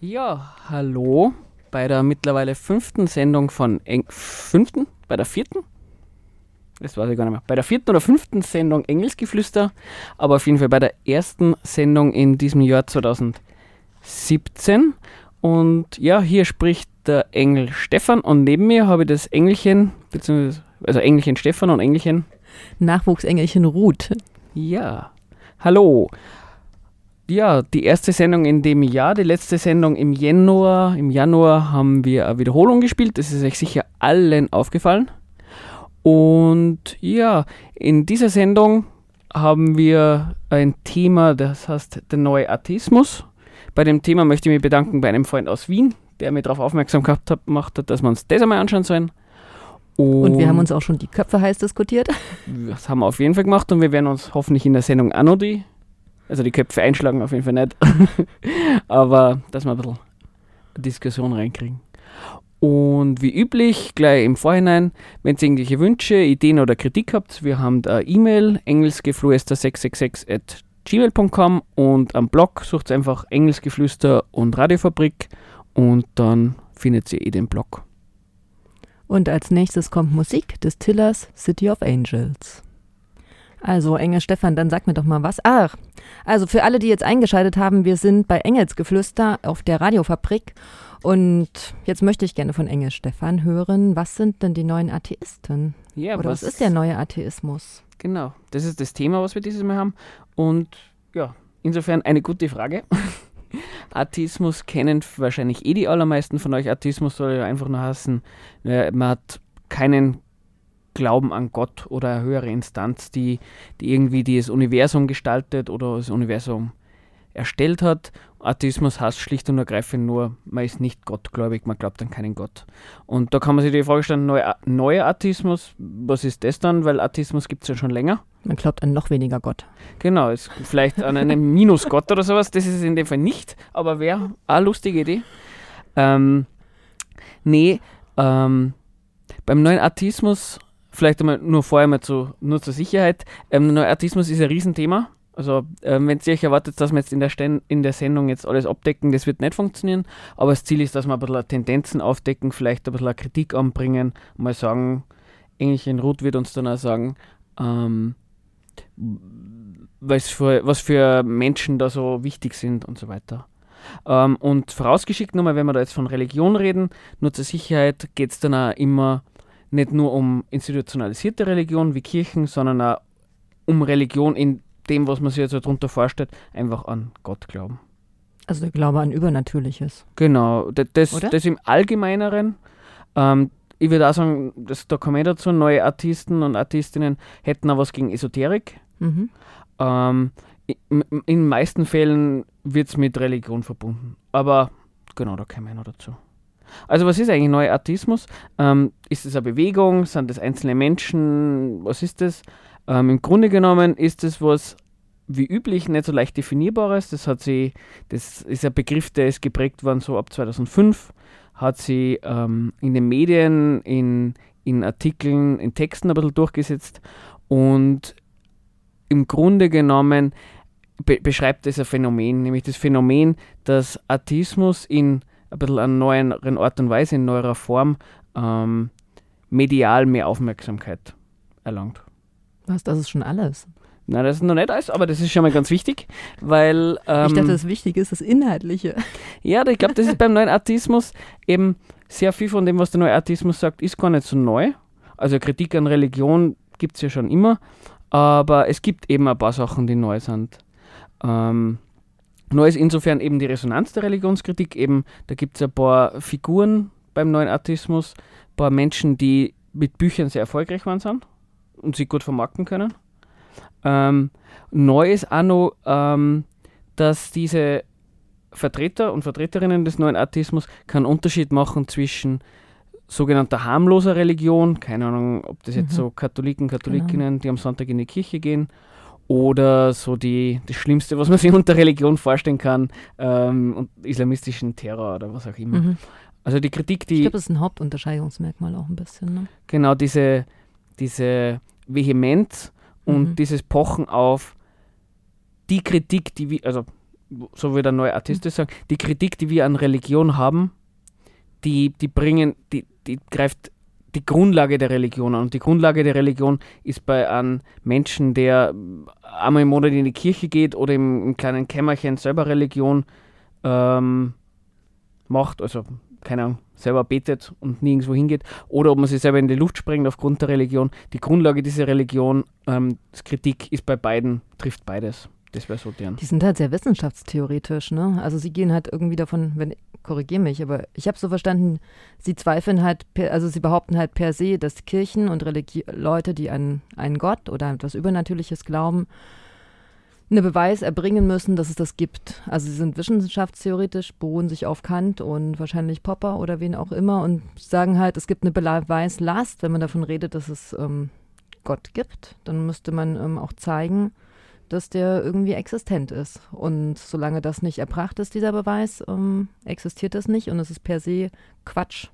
Ja, hallo bei der mittlerweile fünften Sendung von Eng fünften? Bei der vierten? Das weiß ich gar nicht mehr. Bei der vierten oder fünften Sendung Engelsgeflüster, aber auf jeden Fall bei der ersten Sendung in diesem Jahr 2017. Und ja, hier spricht der Engel Stefan und neben mir habe ich das Engelchen, beziehungsweise also Engelchen Stefan und Engelchen. Nachwuchsengelchen Ruth. Ja. Hallo. Ja, die erste Sendung in dem Jahr, die letzte Sendung im Januar. Im Januar haben wir eine Wiederholung gespielt. Das ist euch sicher allen aufgefallen. Und ja, in dieser Sendung haben wir ein Thema, das heißt der neue Atheismus. Bei dem Thema möchte ich mich bedanken bei einem Freund aus Wien, der mir darauf aufmerksam gemacht hat, dass wir uns das einmal anschauen sollen. Und, und, wir haben uns auch schon die Köpfe heiß diskutiert. Das haben wir auf jeden Fall gemacht und wir werden uns hoffentlich in der Sendung auch noch die, also die Köpfe einschlagen, auf jeden Fall nicht. Aber dass wir ein bisschen Diskussion reinkriegen. Und wie üblich, gleich im Vorhinein, wenn ihr irgendwelche Wünsche, Ideen oder Kritik habt, wir haben da E-Mail engelsgeflüster666 at gmail.com und am Blog sucht einfach Engelsgeflüster und Radiofabrik und dann findet ihr eh den Blog. Und als nächstes kommt Musik des Tillers City of Angels. Also, Engel Stefan, dann sag mir doch mal was. Ach, also für alle, die jetzt eingeschaltet haben, wir sind bei Engelsgeflüster auf der Radiofabrik. Und jetzt möchte ich gerne von Engel Stefan hören. Was sind denn die neuen Atheisten? Ja, Oder was, was ist der neue Atheismus? Genau, das ist das Thema, was wir dieses Mal haben. Und ja, insofern eine gute Frage. Atheismus kennen wahrscheinlich eh die allermeisten von euch. Atheismus soll ja einfach nur heißen, man hat keinen Glauben an Gott oder eine höhere Instanz, die, die irgendwie das Universum gestaltet oder das Universum erstellt hat. Atheismus heißt schlicht und ergreifend nur, man ist nicht gottgläubig, man glaubt an keinen Gott. Und da kann man sich die Frage stellen, neuer neue Atheismus, was ist das dann? Weil Atheismus gibt es ja schon länger. Man glaubt an noch weniger Gott. Genau, ist vielleicht an einen Minusgott oder sowas, das ist es in dem Fall nicht, aber wäre eine lustige Idee. Ähm, nee, ähm, beim neuen Atheismus vielleicht einmal nur vorher mal zu, nur zur Sicherheit. Ähm, Neuartismus ist ein Riesenthema. Also, ähm, wenn ihr euch erwartet, dass wir jetzt in der, in der Sendung jetzt alles abdecken, das wird nicht funktionieren. Aber das Ziel ist, dass wir ein bisschen Tendenzen aufdecken, vielleicht ein bisschen Kritik anbringen, mal sagen, Engelchen Ruth wird uns dann auch sagen, ähm, was, für, was für Menschen da so wichtig sind und so weiter. Ähm, und vorausgeschickt nochmal, wenn wir da jetzt von Religion reden, nur zur Sicherheit geht es dann auch immer nicht nur um institutionalisierte Religion wie Kirchen, sondern auch um Religion in dem, was man sich jetzt darunter vorstellt, einfach an Gott glauben. Also der Glaube an Übernatürliches. Genau, das, das, das im Allgemeineren. Ähm, ich würde auch sagen, das, da kommen wir dazu, neue Artisten und Artistinnen hätten auch was gegen Esoterik. Mhm. Ähm, in, den meisten Fällen wird es mit Religion verbunden. Aber genau, da kommen wir noch dazu. Also was ist eigentlich neuer Artismus? Ähm, ist es eine Bewegung? Sind das einzelne Menschen? Was ist das? Ähm, Im Grunde genommen ist es was wie üblich nicht so leicht definierbares. Das hat sie, das ist ein Begriff, der ist geprägt worden so ab 2005, hat sie ähm, in den Medien, in, in Artikeln, in Texten ein bisschen durchgesetzt und im Grunde genommen be beschreibt es ein Phänomen, nämlich das Phänomen, dass Artismus in ein bisschen an neueren Art und Weise, in neuerer Form ähm, medial mehr Aufmerksamkeit erlangt. Was, das ist schon alles? Nein, das ist noch nicht alles, aber das ist schon mal ganz wichtig, weil... Ähm, ich dachte, das Wichtige ist das Inhaltliche. Ja, ich glaube, das ist beim neuen Artismus eben sehr viel von dem, was der neue Artismus sagt, ist gar nicht so neu. Also Kritik an Religion gibt es ja schon immer, aber es gibt eben ein paar Sachen, die neu sind. Ähm, Neu ist insofern eben die Resonanz der Religionskritik. Eben, da gibt es ein paar Figuren beim neuen Atheismus, ein paar Menschen, die mit Büchern sehr erfolgreich waren sind und sich gut vermarkten können. Ähm, neu ist auch noch, ähm, dass diese Vertreter und Vertreterinnen des neuen Atheismus keinen Unterschied machen zwischen sogenannter harmloser Religion, keine Ahnung, ob das jetzt mhm. so Katholiken, Katholikinnen, genau. die am Sonntag in die Kirche gehen, oder so die, das Schlimmste, was man sich unter Religion vorstellen kann, ähm, und islamistischen Terror oder was auch immer. Mhm. Also die Kritik, die. Ich glaube, das ist ein Hauptunterscheidungsmerkmal auch ein bisschen. Ne? Genau, diese, diese Vehemenz und mhm. dieses Pochen auf die Kritik, die wir, also so wie der neue Artist mhm. sagt, die Kritik, die wir an Religion haben, die, die bringen, die, die greift die Grundlage der Religion an. Und die Grundlage der Religion ist bei einem Menschen, der einmal im Monat in die Kirche geht oder im, im kleinen Kämmerchen selber Religion ähm, macht, also keine Ahnung, selber betet und nirgendwo hingeht, oder ob man sich selber in die Luft sprengt aufgrund der Religion. Die Grundlage dieser Religion, ähm, Kritik ist bei beiden, trifft beides. Das wäre so deren. Die sind halt sehr wissenschaftstheoretisch, ne? Also sie gehen halt irgendwie davon, wenn, korrigiere mich, aber ich habe so verstanden, sie zweifeln halt, per, also sie behaupten halt per se, dass Kirchen und Religi Leute, die an einen Gott oder etwas Übernatürliches glauben, eine Beweis erbringen müssen, dass es das gibt. Also sie sind wissenschaftstheoretisch, beruhen sich auf Kant und wahrscheinlich Popper oder wen auch immer und sagen halt, es gibt eine Beweislast, wenn man davon redet, dass es ähm, Gott gibt. Dann müsste man ähm, auch zeigen, dass der irgendwie existent ist. Und solange das nicht erbracht ist, dieser Beweis, ähm, existiert das nicht und es ist per se Quatsch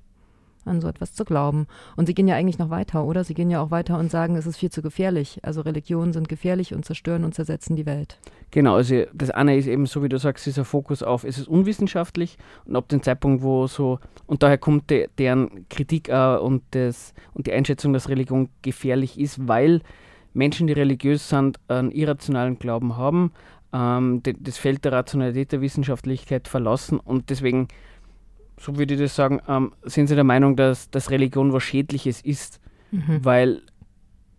an so etwas zu glauben. Und sie gehen ja eigentlich noch weiter, oder? Sie gehen ja auch weiter und sagen, es ist viel zu gefährlich. Also Religionen sind gefährlich und zerstören und zersetzen die Welt. Genau, also das eine ist eben so, wie du sagst, dieser Fokus auf, es ist unwissenschaftlich und ab dem Zeitpunkt, wo so, und daher kommt de, deren Kritik äh, und, das, und die Einschätzung, dass Religion gefährlich ist, weil Menschen, die religiös sind, einen irrationalen Glauben haben, ähm, das Feld der Rationalität der Wissenschaftlichkeit verlassen und deswegen so würde ich das sagen, ähm, sind sie der Meinung, dass, dass Religion was Schädliches ist, mhm. weil,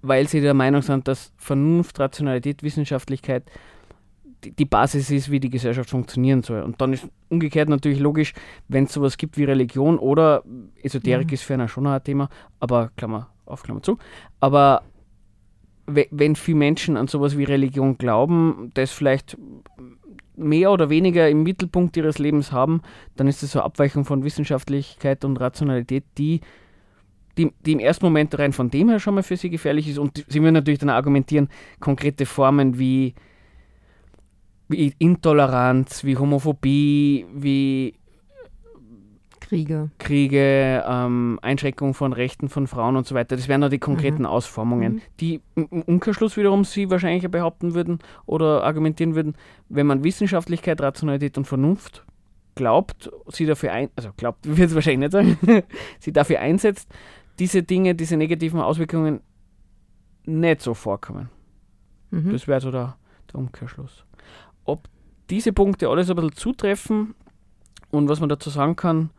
weil sie der Meinung sind, dass Vernunft, Rationalität, Wissenschaftlichkeit die, die Basis ist, wie die Gesellschaft funktionieren soll. Und dann ist umgekehrt natürlich logisch, wenn es sowas gibt wie Religion oder Esoterik mhm. ist für einen schon ein Thema, aber Klammer auf, Klammer zu. Aber wenn viele Menschen an sowas wie Religion glauben, das vielleicht mehr oder weniger im Mittelpunkt ihres Lebens haben, dann ist das so eine Abweichung von Wissenschaftlichkeit und Rationalität, die, die, die im ersten Moment rein von dem her schon mal für sie gefährlich ist. Und sie würden natürlich dann argumentieren, konkrete Formen wie, wie Intoleranz, wie Homophobie, wie Kriege. Kriege, ähm, Einschränkung von Rechten von Frauen und so weiter. Das wären nur die konkreten mhm. Ausformungen, mhm. die im Umkehrschluss wiederum Sie wahrscheinlich behaupten würden oder argumentieren würden, wenn man Wissenschaftlichkeit, Rationalität und Vernunft glaubt, sie dafür ein, also glaubt, wird es wahrscheinlich nicht sagen, sie dafür einsetzt, diese Dinge, diese negativen Auswirkungen nicht so vorkommen. Mhm. Das wäre so der, der Umkehrschluss. Ob diese Punkte alles ein bisschen zutreffen und was man dazu sagen kann,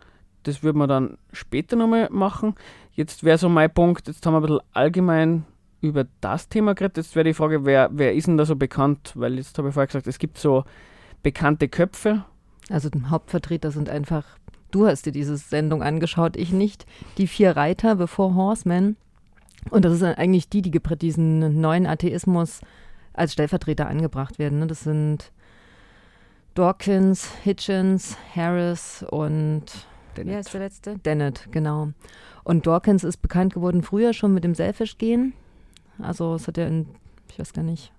das würde man dann später nochmal machen. Jetzt wäre so mein Punkt, jetzt haben wir ein bisschen allgemein über das Thema geredet. Jetzt wäre die Frage, wer, wer ist denn da so bekannt? Weil jetzt habe ich vorher gesagt, es gibt so bekannte Köpfe. Also Hauptvertreter sind einfach, du hast dir diese Sendung angeschaut, ich nicht, die vier Reiter bevor Horsemen. Und das sind eigentlich die, die diesen neuen Atheismus als Stellvertreter angebracht werden. Ne? Das sind Dawkins, Hitchens, Harris und Dennett. Wer ist der letzte? Dennett, genau. Und Dawkins ist bekannt geworden früher schon mit dem Selfish-Gehen. Also es hat er in, ich weiß gar nicht,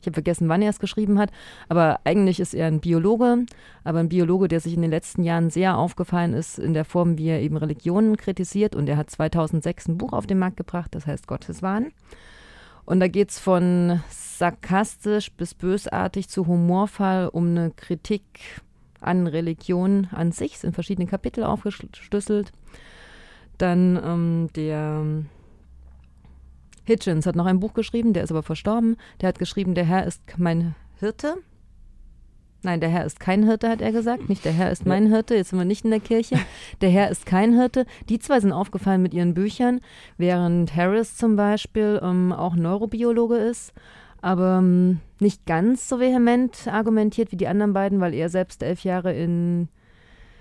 ich habe vergessen, wann er es geschrieben hat, aber eigentlich ist er ein Biologe, aber ein Biologe, der sich in den letzten Jahren sehr aufgefallen ist in der Form, wie er eben Religionen kritisiert. Und er hat 2006 ein Buch auf den Markt gebracht, das heißt Gotteswahn. Und da geht es von sarkastisch bis bösartig zu humorvoll um eine Kritik an Religion an sich, sind verschiedene Kapitel aufgeschlüsselt. Dann ähm, der Hitchens hat noch ein Buch geschrieben, der ist aber verstorben. Der hat geschrieben, der Herr ist mein Hirte. Nein, der Herr ist kein Hirte, hat er gesagt. Nicht der Herr ist mein Hirte. Jetzt sind wir nicht in der Kirche. Der Herr ist kein Hirte. Die zwei sind aufgefallen mit ihren Büchern, während Harris zum Beispiel ähm, auch Neurobiologe ist aber ähm, nicht ganz so vehement argumentiert wie die anderen beiden, weil er selbst elf Jahre in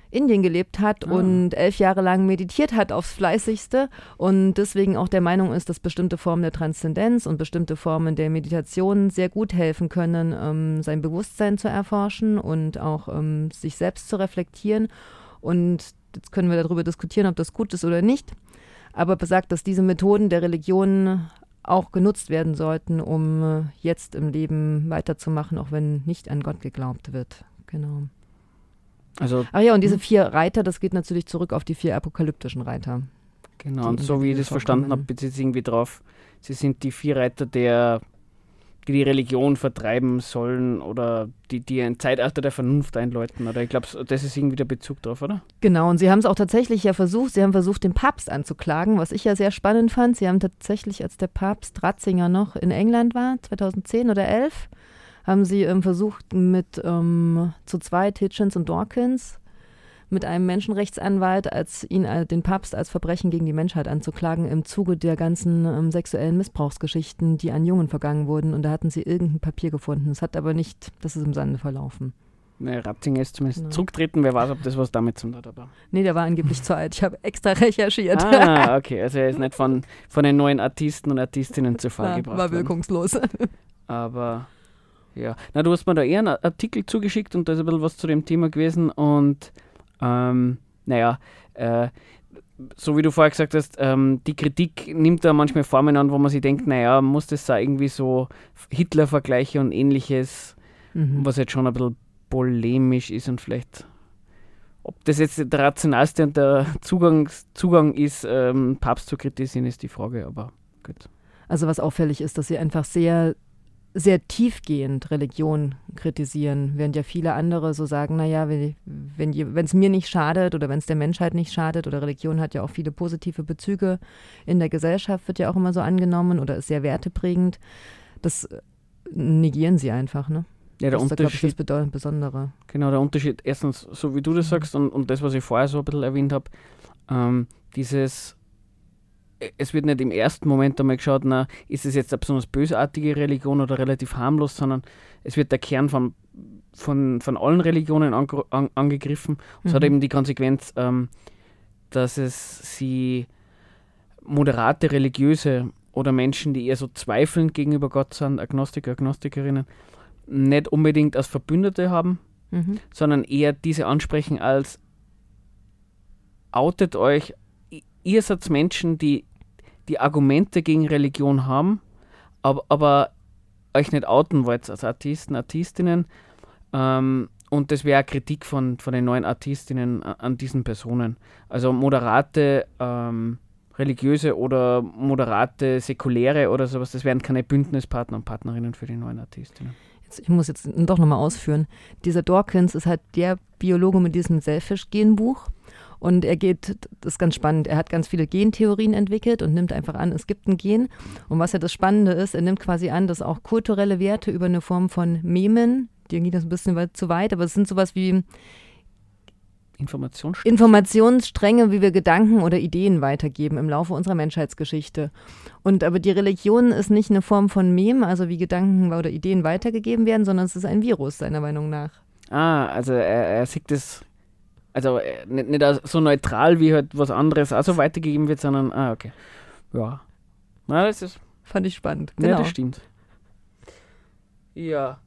Indien gelebt hat ah. und elf Jahre lang meditiert hat aufs Fleißigste und deswegen auch der Meinung ist, dass bestimmte Formen der Transzendenz und bestimmte Formen der Meditation sehr gut helfen können, ähm, sein Bewusstsein zu erforschen und auch ähm, sich selbst zu reflektieren. Und jetzt können wir darüber diskutieren, ob das gut ist oder nicht. Aber besagt, dass diese Methoden der Religion auch genutzt werden sollten, um äh, jetzt im Leben weiterzumachen, auch wenn nicht an Gott geglaubt wird. Genau. Also, Ach ja, und diese hm? vier Reiter, das geht natürlich zurück auf die vier apokalyptischen Reiter. Genau, und so wie ich das verstanden habe, bezieht sich irgendwie drauf, sie sind die vier Reiter der die die Religion vertreiben sollen oder die, die ein Zeitalter der Vernunft einläuten. Oder ich glaube, das ist irgendwie der Bezug drauf, oder? Genau, und sie haben es auch tatsächlich ja versucht, sie haben versucht, den Papst anzuklagen, was ich ja sehr spannend fand. Sie haben tatsächlich, als der Papst Ratzinger noch in England war, 2010 oder 11, haben sie ähm, versucht, mit ähm, zu zweit Hitchens und Dawkins mit einem Menschenrechtsanwalt, als ihn, äh, den Papst, als Verbrechen gegen die Menschheit anzuklagen im Zuge der ganzen ähm, sexuellen Missbrauchsgeschichten, die an Jungen vergangen wurden. Und da hatten sie irgendein Papier gefunden. Das hat aber nicht, das ist im Sande verlaufen. Ne, Ratzinger ist zumindest genau. zurücktreten. Wer weiß, ob das was damit zu tun hat. Aber. Nee, der war angeblich zu alt. Ich habe extra recherchiert. Ah, okay. Also er ist nicht von, von den neuen Artisten und Artistinnen zu Fall gebracht War wirkungslos. Aber ja. Na, du hast mir da eher einen Artikel zugeschickt und da ist ein bisschen was zu dem Thema gewesen und ähm, naja, äh, so wie du vorher gesagt hast, ähm, die Kritik nimmt da manchmal Formen an, wo man sich denkt, naja, muss das da irgendwie so Hitler-Vergleiche und ähnliches, mhm. was jetzt schon ein bisschen polemisch ist und vielleicht, ob das jetzt der rationalste und der Zugang, Zugang ist, ähm, Papst zu kritisieren, ist die Frage, aber gut. Also was auffällig ist, dass sie einfach sehr sehr tiefgehend Religion kritisieren, während ja viele andere so sagen, naja, wenn es mir nicht schadet oder wenn es der Menschheit nicht schadet oder Religion hat ja auch viele positive Bezüge in der Gesellschaft, wird ja auch immer so angenommen oder ist sehr werteprägend. Das negieren sie einfach, ne? Ja, der das Unterschied, ist, das Besondere. Genau, der Unterschied, erstens, so wie du das sagst und, und das, was ich vorher so ein bisschen erwähnt habe, ähm, dieses es wird nicht im ersten Moment einmal geschaut, na, ist es jetzt eine besonders bösartige Religion oder relativ harmlos, sondern es wird der Kern von, von, von allen Religionen an, an, angegriffen. Und es hat mhm. eben die Konsequenz, ähm, dass es sie moderate Religiöse oder Menschen, die eher so zweifelnd gegenüber Gott sind, Agnostiker, Agnostikerinnen, nicht unbedingt als Verbündete haben, mhm. sondern eher diese ansprechen als outet euch ihr seid Menschen, die die Argumente gegen Religion haben, aber, aber euch nicht outen wollt als Artisten, Artistinnen. Ähm, und das wäre Kritik von, von den neuen Artistinnen an diesen Personen. Also moderate ähm, religiöse oder moderate säkuläre oder sowas, das wären keine Bündnispartner und Partnerinnen für die neuen Artistinnen. Jetzt, ich muss jetzt doch nochmal ausführen. Dieser Dawkins ist halt der Biologe mit diesem Selfish-Genbuch. Und er geht, das ist ganz spannend, er hat ganz viele Gentheorien entwickelt und nimmt einfach an, es gibt ein Gen. Und was ja das Spannende ist, er nimmt quasi an, dass auch kulturelle Werte über eine Form von Memen, die geht das ein bisschen weit, zu weit, aber es sind sowas wie Informationsstränge. Informationsstränge, wie wir Gedanken oder Ideen weitergeben im Laufe unserer Menschheitsgeschichte. Und aber die Religion ist nicht eine Form von Mem, also wie Gedanken oder Ideen weitergegeben werden, sondern es ist ein Virus, seiner Meinung nach. Ah, also er, er sieht es also äh, nicht, nicht so neutral wie halt was anderes also weitergegeben wird, sondern, ah, okay. Ja. Na, das ist. Fand ich spannend. Genau. Ja, das stimmt. Ja.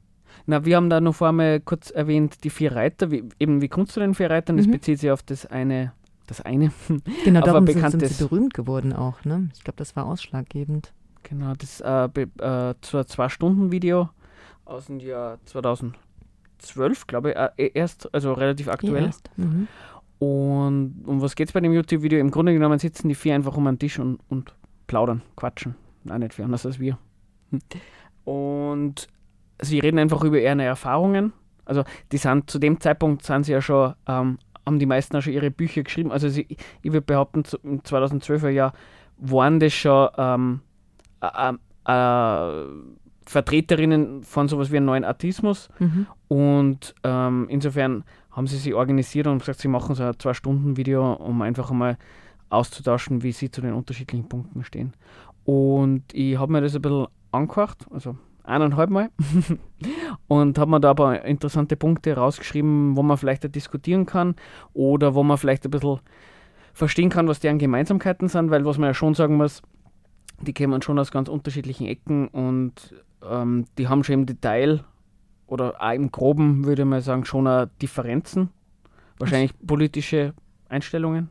Na, wir haben da noch vorher kurz erwähnt, die vier Reiter. Wie, eben, wie kommst du den vier Reitern? Das mhm. bezieht sich auf das eine, das eine. Genau, darum sind, sind sie berühmt geworden auch, ne? Ich glaube, das war ausschlaggebend. Genau, das äh, äh, zur Zwei-Stunden-Video aus dem Jahr 2000. 12, glaube ich, äh, erst, also relativ aktuell. Erst. Mhm. Und um was geht es bei dem YouTube-Video? Im Grunde genommen sitzen die vier einfach um einen Tisch und, und plaudern, quatschen. Nein, nicht viel anders als wir. Und sie reden einfach über ihre Erfahrungen. Also die sind zu dem Zeitpunkt sind sie ja schon, ähm, haben die meisten auch schon ihre Bücher geschrieben. Also sie, ich würde behaupten, im 2012er Jahr waren das schon ähm, äh, äh, Vertreterinnen von sowas wie einem neuen Artismus. Mhm. Und ähm, insofern haben sie sich organisiert und gesagt, sie machen so ein Zwei-Stunden-Video, um einfach einmal auszutauschen, wie sie zu den unterschiedlichen Punkten stehen. Und ich habe mir das ein bisschen angehört, also eineinhalb Mal, und habe mir da ein paar interessante Punkte rausgeschrieben, wo man vielleicht diskutieren kann oder wo man vielleicht ein bisschen verstehen kann, was deren Gemeinsamkeiten sind, weil was man ja schon sagen muss, die kommen schon aus ganz unterschiedlichen Ecken und ähm, die haben schon im Detail oder auch im Groben, würde ich mal sagen, schon Differenzen. Wahrscheinlich politische Einstellungen.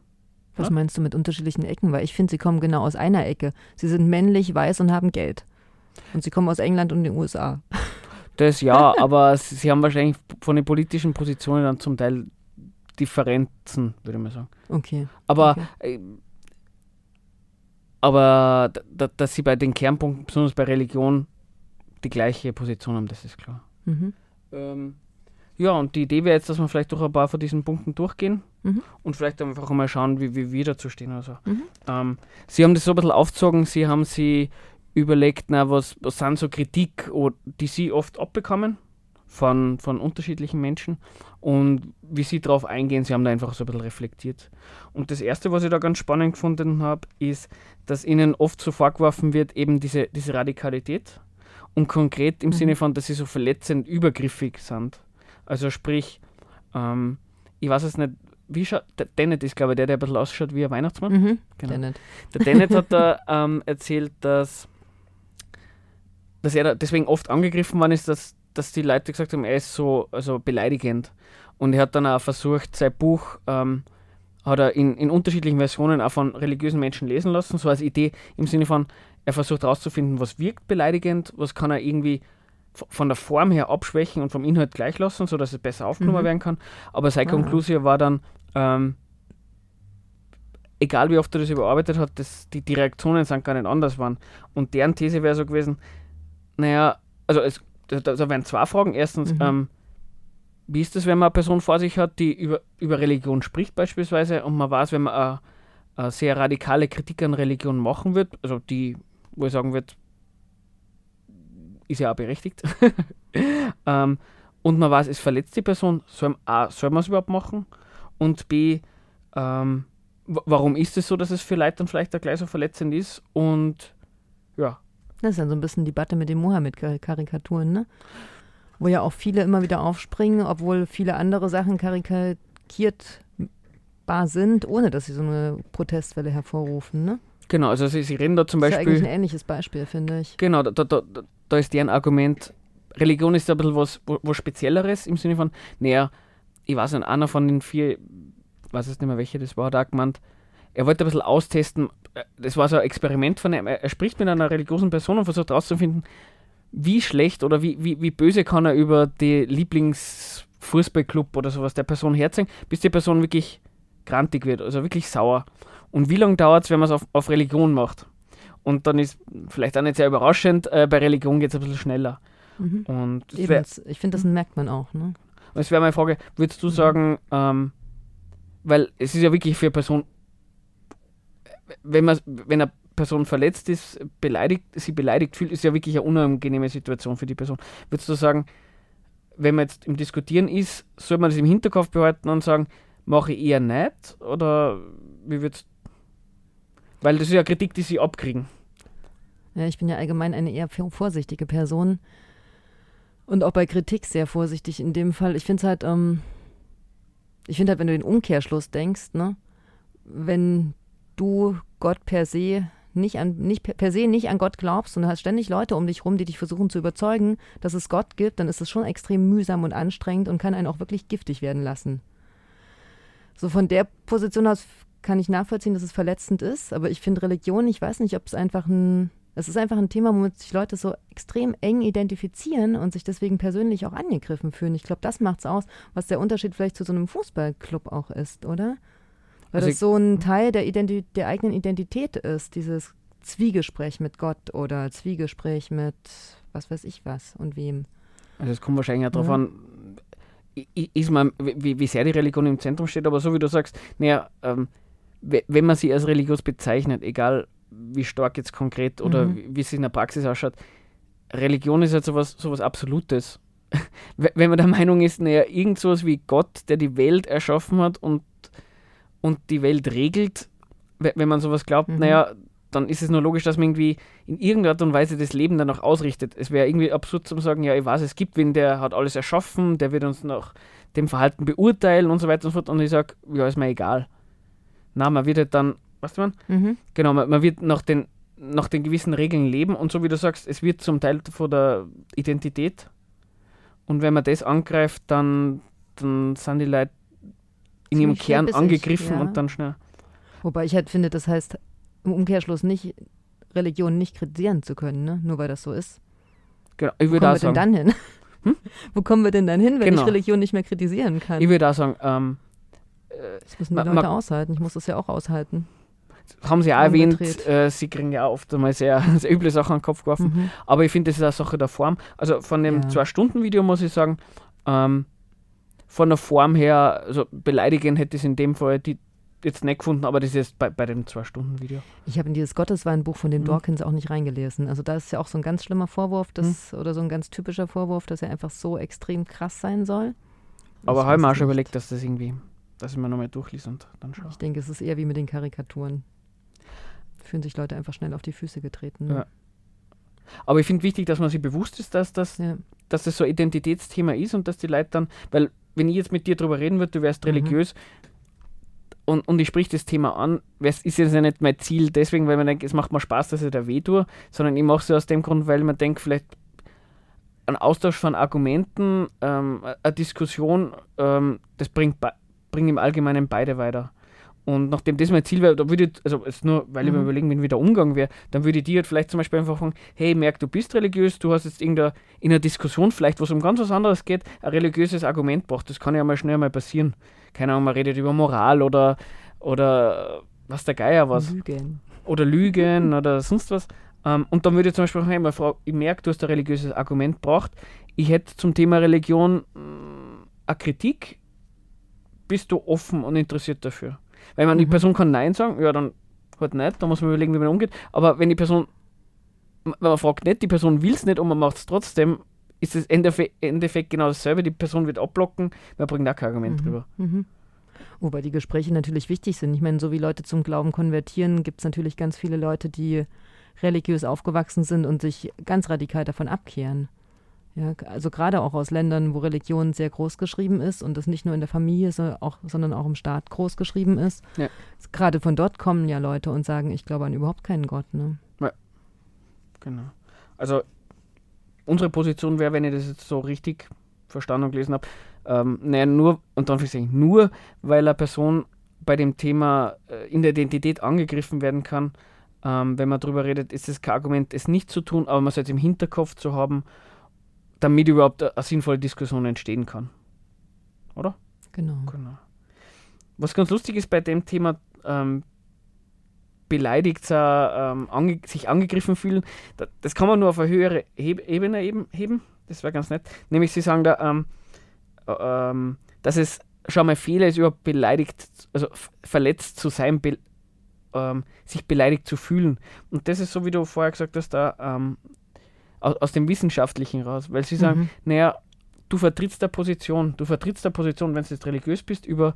Was ja? meinst du mit unterschiedlichen Ecken? Weil ich finde, sie kommen genau aus einer Ecke. Sie sind männlich, weiß und haben Geld. Und sie kommen aus England und den USA. Das ja, aber sie haben wahrscheinlich von den politischen Positionen dann zum Teil Differenzen, würde ich mal sagen. Okay. Aber, okay. Äh, aber dass sie bei den Kernpunkten, besonders bei Religion, die gleiche Position haben, das ist klar. Mhm. Ähm, ja, und die Idee wäre jetzt, dass wir vielleicht durch ein paar von diesen Punkten durchgehen mhm. und vielleicht einfach mal schauen, wie, wie wir dazu stehen. Also, mhm. ähm, sie haben das so ein bisschen aufgezogen, Sie haben sie überlegt, na, was, was sind so Kritik, die Sie oft abbekommen von, von unterschiedlichen Menschen und wie Sie darauf eingehen. Sie haben da einfach so ein bisschen reflektiert. Und das Erste, was ich da ganz spannend gefunden habe, ist, dass Ihnen oft so vorgeworfen wird, eben diese, diese Radikalität und konkret im mhm. Sinne von, dass sie so verletzend übergriffig sind. Also sprich, ähm, ich weiß es nicht, wie schaut, der Dennett ist, glaube ich, der, der ein bisschen ausschaut wie ein Weihnachtsmann. Mhm, genau. Dennett. Der Dennett hat da ähm, erzählt, dass, dass er da deswegen oft angegriffen worden ist, dass, dass die Leute gesagt haben, er ist so also beleidigend. Und er hat dann auch versucht, sein Buch ähm, hat er in, in unterschiedlichen Versionen auch von religiösen Menschen lesen lassen, so als Idee im Sinne von, er versucht herauszufinden, was wirkt beleidigend, was kann er irgendwie von der Form her abschwächen und vom Inhalt gleich lassen, sodass es besser aufgenommen mhm. werden kann. Aber seine ah. Konklusion war dann, ähm, egal wie oft er das überarbeitet hat, das, die, die Reaktionen sind gar nicht anders waren. Und deren These wäre so gewesen, naja, also es, da, da wären zwei Fragen. Erstens, mhm. ähm, wie ist das, wenn man eine Person vor sich hat, die über, über Religion spricht beispielsweise und man weiß, wenn man eine, eine sehr radikale Kritik an Religion machen wird, also die, wo ich sagen würde, ist ja auch berechtigt. ähm, und man weiß, es verletzt die Person, soll, A, soll man es überhaupt machen? Und B, ähm, warum ist es so, dass es für Leute dann vielleicht auch gleich so verletzend ist? Und ja. Das ist dann so ein bisschen Debatte mit den Mohammed-Karikaturen, ne? Wo ja auch viele immer wieder aufspringen, obwohl viele andere Sachen karikierbar sind, ohne dass sie so eine Protestwelle hervorrufen, ne? Genau, also sie, sie reden da zum Beispiel. Das ist eigentlich ein ähnliches Beispiel, finde ich. Genau, da, da, da ist deren Argument, Religion ist ein bisschen was, was Spezielleres im Sinne von, naja, ich weiß nicht, einer von den vier, ich weiß jetzt nicht mehr welche das war, hat auch gemeint, er wollte ein bisschen austesten, äh, das war so ein Experiment von ihm, er spricht mit einer religiösen Person und versucht herauszufinden, wie schlecht oder wie, wie, wie böse kann er über die Lieblingsfußballclub oder sowas der Person herzeigen, bis die Person wirklich grantig wird, also wirklich sauer. Und wie lange dauert es, wenn man es auf, auf Religion macht? Und dann ist vielleicht auch nicht sehr überraschend, äh, bei Religion geht es ein bisschen schneller. Mhm. Und wär, ich finde, das merkt man auch. Ne? Und es wäre meine Frage, würdest du mhm. sagen, ähm, weil es ist ja wirklich für eine Person, wenn, man, wenn eine Person verletzt ist, beleidigt, sie beleidigt fühlt, ist ja wirklich eine unangenehme Situation für die Person. Würdest du sagen, wenn man jetzt im Diskutieren ist, soll man das im Hinterkopf behalten und sagen, mache ich eher nicht? Oder wie würdest weil das ist ja Kritik, die sie abkriegen. Ja, ich bin ja allgemein eine eher vorsichtige Person. Und auch bei Kritik sehr vorsichtig in dem Fall. Ich finde es halt, ähm, ich finde halt, wenn du den Umkehrschluss denkst, ne, wenn du Gott per se nicht an, nicht per se nicht an Gott glaubst und du hast ständig Leute um dich rum, die dich versuchen zu überzeugen, dass es Gott gibt, dann ist es schon extrem mühsam und anstrengend und kann einen auch wirklich giftig werden lassen. So von der Position aus kann ich nachvollziehen, dass es verletzend ist, aber ich finde Religion, ich weiß nicht, ob es einfach ein, es ist einfach ein Thema, womit sich Leute so extrem eng identifizieren und sich deswegen persönlich auch angegriffen fühlen. Ich glaube, das macht es aus, was der Unterschied vielleicht zu so einem Fußballclub auch ist, oder? Weil also das so ein Teil der, Identi der eigenen Identität ist, dieses Zwiegespräch mit Gott oder Zwiegespräch mit was weiß ich was und wem. Also es kommt wahrscheinlich auch darauf ja. an, ist man, wie, wie sehr die Religion im Zentrum steht, aber so wie du sagst, naja, ähm, wenn man sie als religiös bezeichnet, egal wie stark jetzt konkret oder mhm. wie, es in der Praxis ausschaut, Religion ist halt sowas, sowas Absolutes. wenn man der Meinung ist, naja, irgend sowas wie Gott, der die Welt erschaffen hat und, und die Welt regelt, wenn man sowas glaubt, mhm. naja, dann ist es nur logisch, dass man irgendwie in irgendeiner Art und Weise das Leben dann auch ausrichtet. Es wäre irgendwie absurd zu sagen, ja, ich weiß, es gibt wen, der hat alles erschaffen, der wird uns nach dem Verhalten beurteilen und so weiter und so fort. Und ich sage, ja, ist mir egal. Na, man wird halt dann, weißt du man? Mhm. Genau, man, man, wird nach den, nach den gewissen Regeln leben und so wie du sagst, es wird zum Teil von der Identität. Und wenn man das angreift, dann, dann sind die Leute in Ziemlich ihrem Kern angegriffen ja. und dann schnell. Wobei ich halt finde, das heißt im Umkehrschluss nicht, Religion nicht kritisieren zu können, ne? nur weil das so ist. Genau, ich würde Wo kommen wir denn dann hin? Hm? Wo kommen wir denn dann hin, wenn genau. ich Religion nicht mehr kritisieren kann? Ich würde auch sagen, ähm, das müssen die Leute aushalten. Ich muss das ja auch aushalten. Haben sie auch erwähnt, äh, sie kriegen ja oft einmal sehr, sehr üble Sachen an den Kopf geworfen. Mhm. Aber ich finde, das ist eine Sache der Form. Also von dem ja. Zwei-Stunden-Video muss ich sagen, ähm, von der Form her, also beleidigen hätte ich es in dem Fall die, jetzt nicht gefunden, aber das ist jetzt bei, bei dem Zwei-Stunden-Video. Ich habe in dieses Gottesweinbuch von den mhm. Dawkins auch nicht reingelesen. Also da ist ja auch so ein ganz schlimmer Vorwurf, dass, mhm. oder so ein ganz typischer Vorwurf, dass er einfach so extrem krass sein soll. Aber habe ich mir auch schon überlegt, dass das irgendwie, dass ich mir nochmal durchlese und dann schaue. Ich denke, es ist eher wie mit den Karikaturen. Fühlen sich Leute einfach schnell auf die Füße getreten. Ne? Ja. Aber ich finde wichtig, dass man sich bewusst ist, dass das, ja. dass das so ein Identitätsthema ist und dass die Leute dann, weil wenn ich jetzt mit dir darüber reden würde, du wärst mhm. religiös und, und ich sprich das Thema an, ist jetzt ja nicht mein Ziel deswegen, weil man denkt, es macht mir Spaß, dass ich da weh tue, sondern ich mache es aus dem Grund, weil man denkt, vielleicht ein Austausch von Argumenten, ähm, eine Diskussion, ähm, das bringt, bringt im Allgemeinen beide weiter. Und nachdem das mein Ziel wäre, da würde ich, also jetzt nur, weil ich mir mhm. überlegen, wenn wieder Umgang wäre, dann würde ich dir halt vielleicht zum Beispiel einfach sagen, hey, merk, du bist religiös, du hast jetzt in der Diskussion vielleicht, wo es um ganz was anderes geht, ein religiöses Argument braucht. Das kann ja mal schnell mal passieren. Keine Ahnung, man redet über Moral oder, oder was der Geier was. Lügen. Oder Lügen oder sonst was. Um, ähm, und dann würde ich zum Beispiel sagen, hey, ich merke, du hast ein religiöses Argument braucht. Ich hätte zum Thema Religion mh, mm, eine Kritik. Bist du offen und interessiert dafür? Weil man, mhm. die Person kann Nein sagen, ja, dann halt nicht, da muss man überlegen, wie man umgeht. Aber wenn die Person, wenn man fragt nicht, die Person will es nicht und man macht es trotzdem, ist es im Endeffekt genau dasselbe. Die Person wird abblocken, man bringt auch kein Argument mhm. drüber. Mhm. Wobei die Gespräche natürlich wichtig sind. Ich meine, so wie Leute zum Glauben konvertieren, gibt es natürlich ganz viele Leute, die religiös aufgewachsen sind und sich ganz radikal davon abkehren. Ja, also gerade auch aus Ländern, wo Religion sehr groß geschrieben ist und das nicht nur in der Familie, sondern auch, sondern auch im Staat groß geschrieben ist. Ja. Gerade von dort kommen ja Leute und sagen, ich glaube an überhaupt keinen Gott. Ne? Ja, genau. Also unsere Position wäre, wenn ich das jetzt so richtig verstanden und gelesen habe, ähm, naja, nur, und dann ich nur, weil eine Person bei dem Thema äh, in der Identität angegriffen werden kann, ähm, wenn man darüber redet, ist es kein Argument, es nicht zu tun, aber man soll es im Hinterkopf zu haben, damit überhaupt eine, sinnvolle Diskussion entstehen kann. Oder? Genau. genau. Was ganz lustig ist bei dem Thema, ähm, beleidigt ähm, ange sich angegriffen fühlen, das, das, kann man nur auf eine höhere Heb Ebene eben heben. Das wäre ganz nett. Nämlich, sie sagen da, ähm, äh, ähm, dass es schon mal Fehler ist, überhaupt beleidigt, also verletzt zu sein, be ähm, sich beleidigt zu fühlen. Und das ist so, wie du vorher gesagt hast, da ähm, aus, aus dem Wissenschaftlichen raus, weil sie sagen, mhm. naja, du vertrittst der Position, du vertrittst der Position, wenn du jetzt religiös bist, über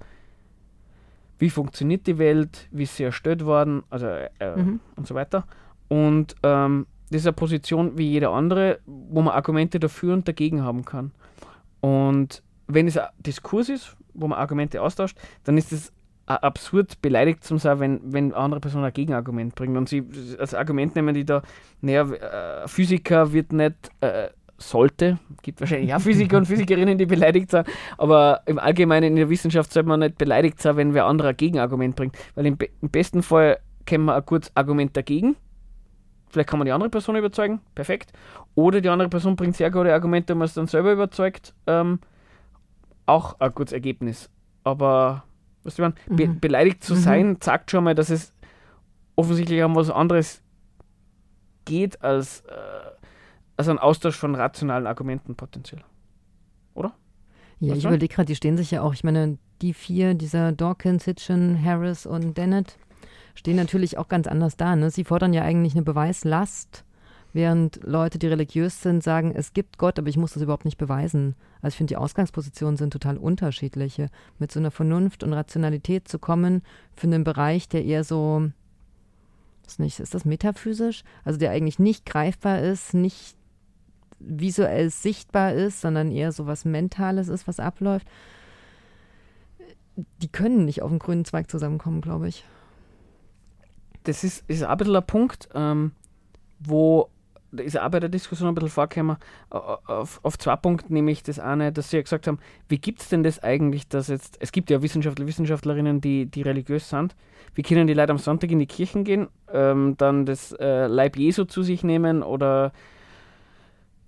wie funktioniert die Welt, wie ist sie erstellt worden, also äh, mhm. und so weiter. Und ähm, das ist eine Position wie jede andere, wo man Argumente dafür und dagegen haben kann. Und wenn es ein Diskurs ist, wo man Argumente austauscht, dann ist es absurd beleidigt zu sein, wenn, wenn andere Personen ein Gegenargument bringen. Und sie als Argument nehmen die da, naja, äh, Physiker wird nicht, äh, sollte, gibt wahrscheinlich auch Physiker und Physikerinnen, die beleidigt sind, aber im Allgemeinen in der Wissenschaft sollte man nicht beleidigt sein, wenn wer andere ein Gegenargument bringt. Weil im, im besten Fall kennen wir ein kurzes Argument dagegen. Vielleicht kann man die andere Person überzeugen, perfekt. Oder die andere Person bringt sehr gute Argumente und man ist dann selber überzeugt. Ähm, auch ein gutes Ergebnis. Aber Weißt du, Be mhm. beleidigt zu mhm. sein, zeigt schon mal, dass es offensichtlich um was anderes geht als, äh, als ein Austausch von rationalen Argumenten potenziell. Oder? Ja, was ich überlege gerade, die stehen sich ja auch, ich meine, die vier, dieser Dawkins, Hitchen, Harris und Dennett, stehen natürlich auch ganz anders da. Ne? Sie fordern ja eigentlich eine Beweislast Während Leute, die religiös sind, sagen, es gibt Gott, aber ich muss das überhaupt nicht beweisen. Also ich finde, die Ausgangspositionen sind total unterschiedliche. Mit so einer Vernunft und Rationalität zu kommen für einen Bereich, der eher so, ist, nicht, ist das metaphysisch? Also der eigentlich nicht greifbar ist, nicht visuell sichtbar ist, sondern eher so was Mentales ist, was abläuft. Die können nicht auf dem grünen Zweig zusammenkommen, glaube ich. Das ist, ist ein bisschen ein Punkt, ähm, wo da ist auch bei der Diskussion ein bisschen vorgekommen, auf, auf zwei Punkte, nämlich das eine, dass sie ja gesagt haben, wie gibt es denn das eigentlich, dass jetzt, es gibt ja Wissenschaftler, Wissenschaftlerinnen, die, die religiös sind, wie können die Leute am Sonntag in die Kirchen gehen, ähm, dann das äh, Leib Jesu zu sich nehmen oder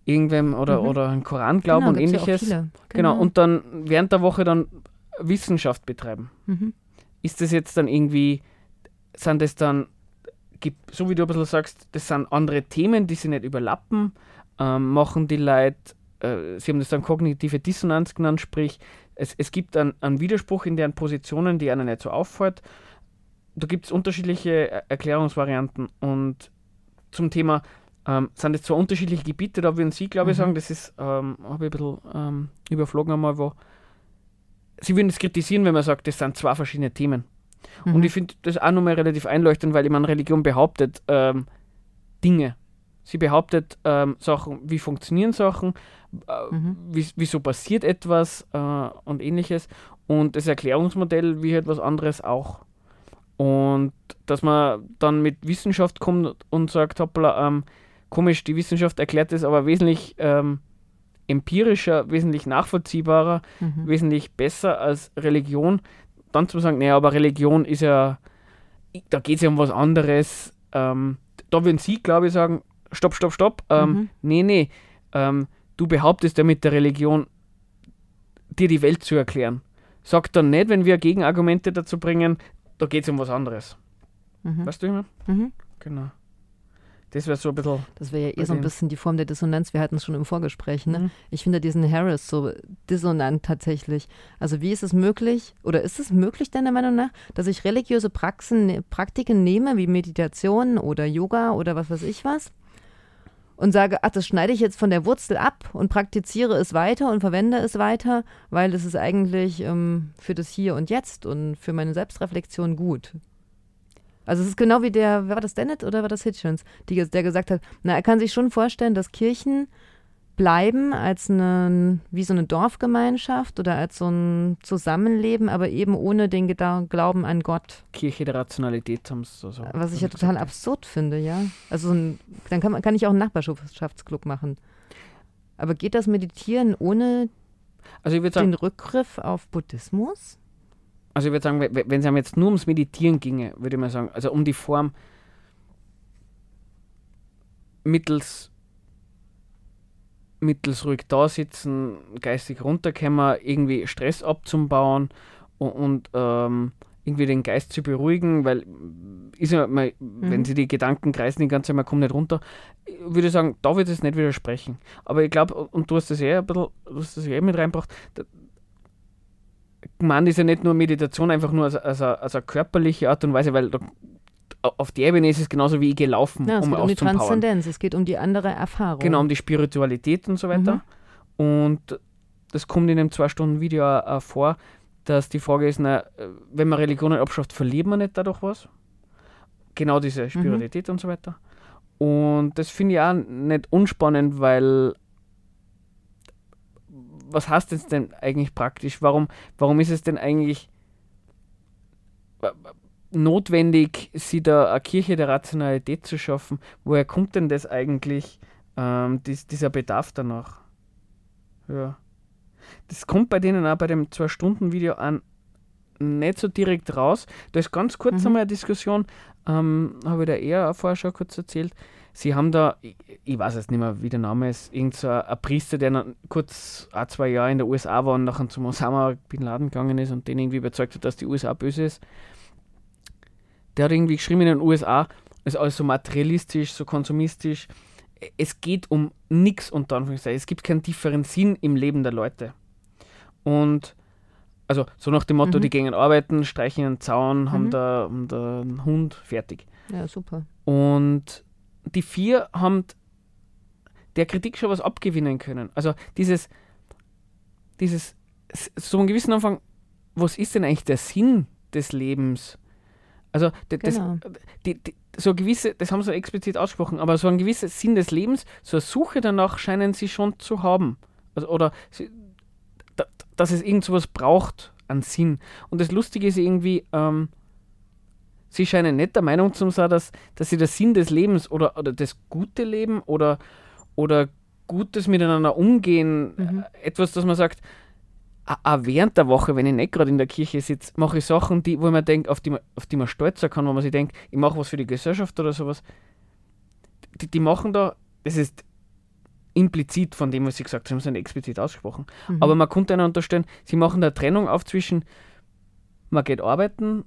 irgendwem oder, mhm. oder einen Koran glauben genau, und ähnliches. Ja genau. genau. und dann während der Woche dann Wissenschaft betreiben. Mhm. Ist das jetzt dann irgendwie, sind das dann, so wie du ein bisschen sagst, das sind andere Themen, die sich nicht überlappen, ähm, machen die Leute, äh, sie haben das dann kognitive Dissonanz genannt, sprich, es, es gibt einen, einen Widerspruch in deren Positionen, die einem nicht so auffällt. Da gibt es unterschiedliche Erklärungsvarianten und zum Thema ähm, sind es zwar unterschiedliche Gebiete, da würden Sie, glaube ich, mhm. sagen, das ist, ähm, habe ich ein bisschen ähm, überflogen einmal, wo Sie würden es kritisieren, wenn man sagt, das sind zwei verschiedene Themen. Mhm. Und ich finde das auch nochmal relativ einleuchtend, weil ich meine, Religion behauptet ähm, Dinge. Sie behauptet ähm, Sachen, wie funktionieren Sachen, äh, mhm. wie, wieso passiert etwas äh, und ähnliches. Und das Erklärungsmodell wie etwas halt anderes auch. Und dass man dann mit Wissenschaft kommt und sagt, hoppla, ähm, komisch, die Wissenschaft erklärt das aber wesentlich ähm, empirischer, wesentlich nachvollziehbarer, mhm. wesentlich besser als Religion. Dann zu sagen, naja, aber Religion ist ja, da geht es ja um was anderes. Ähm, da würden Sie, glaube ich, sagen, stopp, stopp, stopp. Ähm, mhm. Nee, nee, ähm, du behauptest ja mit der Religion, dir die Welt zu erklären. Sag dann nicht, wenn wir Gegenargumente dazu bringen, da geht es um was anderes. Mhm. Weißt du immer? Mhm. Genau. Das wäre so ein bisschen. Das wäre ja eher so ein bisschen die Form der Dissonanz. Wir hatten es schon im Vorgespräch. Ne? Mhm. Ich finde diesen Harris so dissonant tatsächlich. Also, wie ist es möglich, oder ist es möglich, deiner Meinung nach, dass ich religiöse Praxen, ne, Praktiken nehme, wie Meditation oder Yoga oder was weiß ich was, und sage, ach, das schneide ich jetzt von der Wurzel ab und praktiziere es weiter und verwende es weiter, weil es ist eigentlich ähm, für das Hier und Jetzt und für meine Selbstreflexion gut. Also es ist genau wie der, war das, Dennett oder war das Hitchens, die, der gesagt hat, na, er kann sich schon vorstellen, dass Kirchen bleiben als eine, wie so eine Dorfgemeinschaft oder als so ein Zusammenleben, aber eben ohne den Glauben an Gott. Kirche der Rationalität haben sie so. so Was ich ja total gesagt. absurd finde, ja. Also ein, dann kann, man, kann ich auch einen Nachbarschaftsclub machen. Aber geht das Meditieren ohne also den Rückgriff auf Buddhismus? Also ich würde sagen, wenn es einem jetzt nur ums Meditieren ginge, würde ich mal sagen, also um die Form mittels mittels ruhig da sitzen, geistig runterkommen, irgendwie Stress abzubauen und, und ähm, irgendwie den Geist zu beruhigen, weil ist ja mal, mhm. wenn sie die Gedanken kreisen die ganze Zeit, man kommt nicht runter, würde ich sagen, da würde es nicht widersprechen. Aber ich glaube, und du hast das ja ein bisschen, du hast das ja mit reingebracht, gemeint ist ja nicht nur Meditation einfach nur als, als, eine, als eine körperliche Art und Weise, weil da, auf der Ebene ist es genauso wie ich gelaufen, ja, es um geht um die Transzendenz, es geht um die andere Erfahrung. Genau, um die Spiritualität und so weiter. Mhm. Und das kommt in einem zwei-Stunden-Video auch vor, dass die Frage ist, na, wenn man Religionen abschafft, verliert man nicht dadurch was? Genau diese. Spiritualität mhm. und so weiter. Und das finde ich auch nicht unspannend, weil was heißt das denn eigentlich praktisch? Warum, warum ist es denn eigentlich notwendig, sie da eine Kirche der Rationalität zu schaffen? Woher kommt denn das eigentlich, ähm, dies, dieser Bedarf danach? Ja. Das kommt bei denen auch bei dem Zwei-Stunden-Video an nicht so direkt raus. Da ist ganz kurz mhm. einmal eine Diskussion, ähm, habe ich da eher vorher schon kurz erzählt, sie haben da, ich, ich weiß jetzt nicht mehr, wie der Name ist, irgend so ein, Priester, der dann kurz ein, zwei Jahre in der USA war und nachher zum Osama Bin Laden gegangen ist und den irgendwie überzeugt hat, dass die USA böse ist. Der hat irgendwie geschrieben in den USA, ist alles so materialistisch, so konsumistisch. Es geht um nichts unter Anführungszeichen. Es gibt keinen tieferen Sinn im Leben der Leute. Und also so nach dem Motto, mhm. die gehen arbeiten, streichen einen Zaun, mhm. haben, da, haben da einen Hund, fertig. Ja, super. Und die vier haben der Kritik schon was abgewinnen können. Also dieses, dieses, so einen gewissen Anfang, was ist denn eigentlich der Sinn des Lebens? Also das, genau. die, die, so gewisse, das haben sie explizit ausgesprochen, aber so ein gewisser Sinn des Lebens, so eine Suche danach scheinen sie schon zu haben. Also, oder sie, da, dass es irgend sowas braucht an Sinn. Und das Lustige ist irgendwie, ähm, Sie scheinen nicht der Meinung zu sein, dass, dass sie der Sinn des Lebens oder, oder das gute Leben oder, oder gutes Miteinander umgehen, mhm. etwas, dass man sagt, auch während der Woche, wenn ich nicht gerade in der Kirche sitze, mache ich Sachen, die, wo man denkt, auf die man, auf die man stolz sein kann, wo man sich denkt, ich mache was für die Gesellschaft oder sowas. Die, die machen da, das ist implizit von dem, was sie gesagt haben, sie haben es nicht explizit ausgesprochen. Mhm. Aber man konnte ihnen unterstellen, sie machen da Trennung auf zwischen, man geht arbeiten,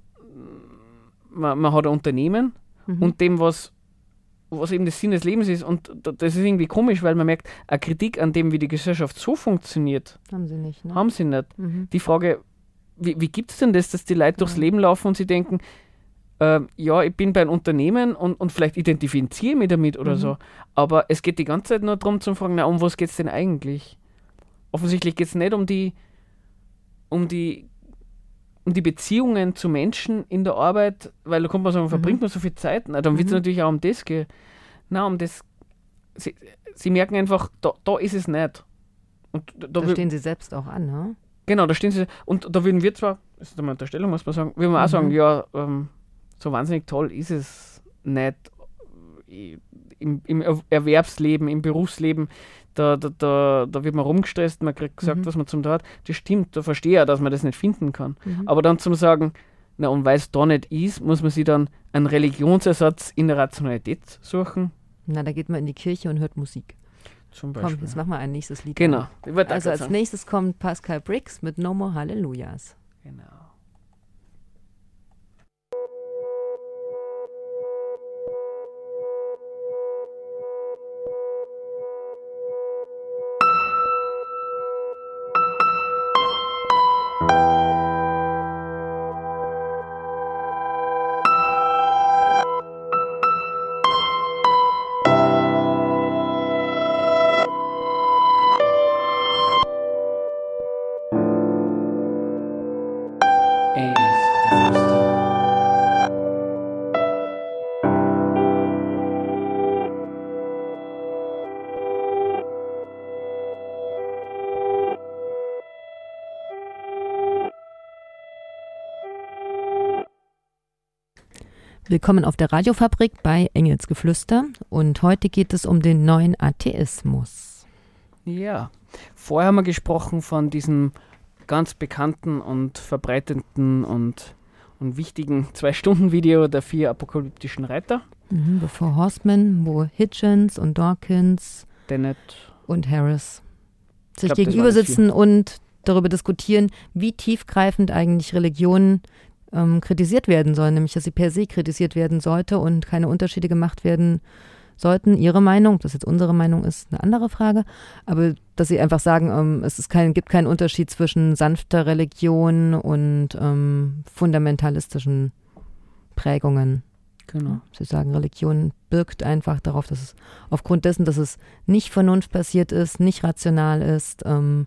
man, man hat ein Unternehmen mhm. und dem, was, was eben das Sinn des Lebens ist. Und das ist irgendwie komisch, weil man merkt, eine Kritik an dem, wie die Gesellschaft so funktioniert, haben sie nicht. Ne? Haben sie nicht. Mhm. Die Frage, wie, wie gibt es denn das, dass die Leute durchs Leben laufen und sie denken, äh, ja, ich bin bei einem Unternehmen und, und vielleicht identifiziere ich mich damit oder mhm. so. Aber es geht die ganze Zeit nur darum zu fragen, na, um was geht es denn eigentlich? Offensichtlich geht es nicht um die, um die um die Beziehungen zu Menschen in der Arbeit, weil da kommt man sagen, mhm. verbringt man so viel Zeit, na, dann wird es mhm. natürlich auch um das gehen. Na, um das. Sie, sie merken einfach, da, da ist es nicht. Und da, da stehen sie selbst auch an, ne? Genau, da stehen sie. Und da würden wir zwar, das ist eine Unterstellung, muss man sagen, würden wir mhm. auch sagen, ja, ähm, so wahnsinnig toll ist es nicht im, im Erwerbsleben, im Berufsleben. Da, da, da, da wird man rumgestresst, man kriegt gesagt, mhm. was man zum Tat. Das stimmt, da verstehe ich ja, dass man das nicht finden kann. Mhm. Aber dann zum Sagen, na und weil es da nicht ist, muss man sich dann einen Religionsersatz in der Rationalität suchen. Na, da geht man in die Kirche und hört Musik. Zum Beispiel. Komm, jetzt machen wir ein nächstes Lied. Genau. Also als nächstes kommt Pascal Briggs mit No More Hallelujahs. Genau. Willkommen auf der Radiofabrik bei Engelsgeflüster und heute geht es um den neuen Atheismus. Ja, vorher haben wir gesprochen von diesem ganz bekannten und verbreiteten und, und wichtigen Zwei-Stunden-Video der vier apokalyptischen Reiter. Mhm, bevor Horseman, wo Hitchens und Dawkins Dennett und Harris sich glaub, gegenüber sitzen und darüber diskutieren, wie tiefgreifend eigentlich Religionen ähm, kritisiert werden sollen, nämlich dass sie per se kritisiert werden sollte und keine Unterschiede gemacht werden sollten. Ihre Meinung, das jetzt unsere Meinung ist, eine andere Frage, aber dass sie einfach sagen, ähm, es ist kein, gibt keinen Unterschied zwischen sanfter Religion und ähm, fundamentalistischen Prägungen. Genau. Sie sagen, Religion birgt einfach darauf, dass es aufgrund dessen, dass es nicht vernunftbasiert ist, nicht rational ist, ähm,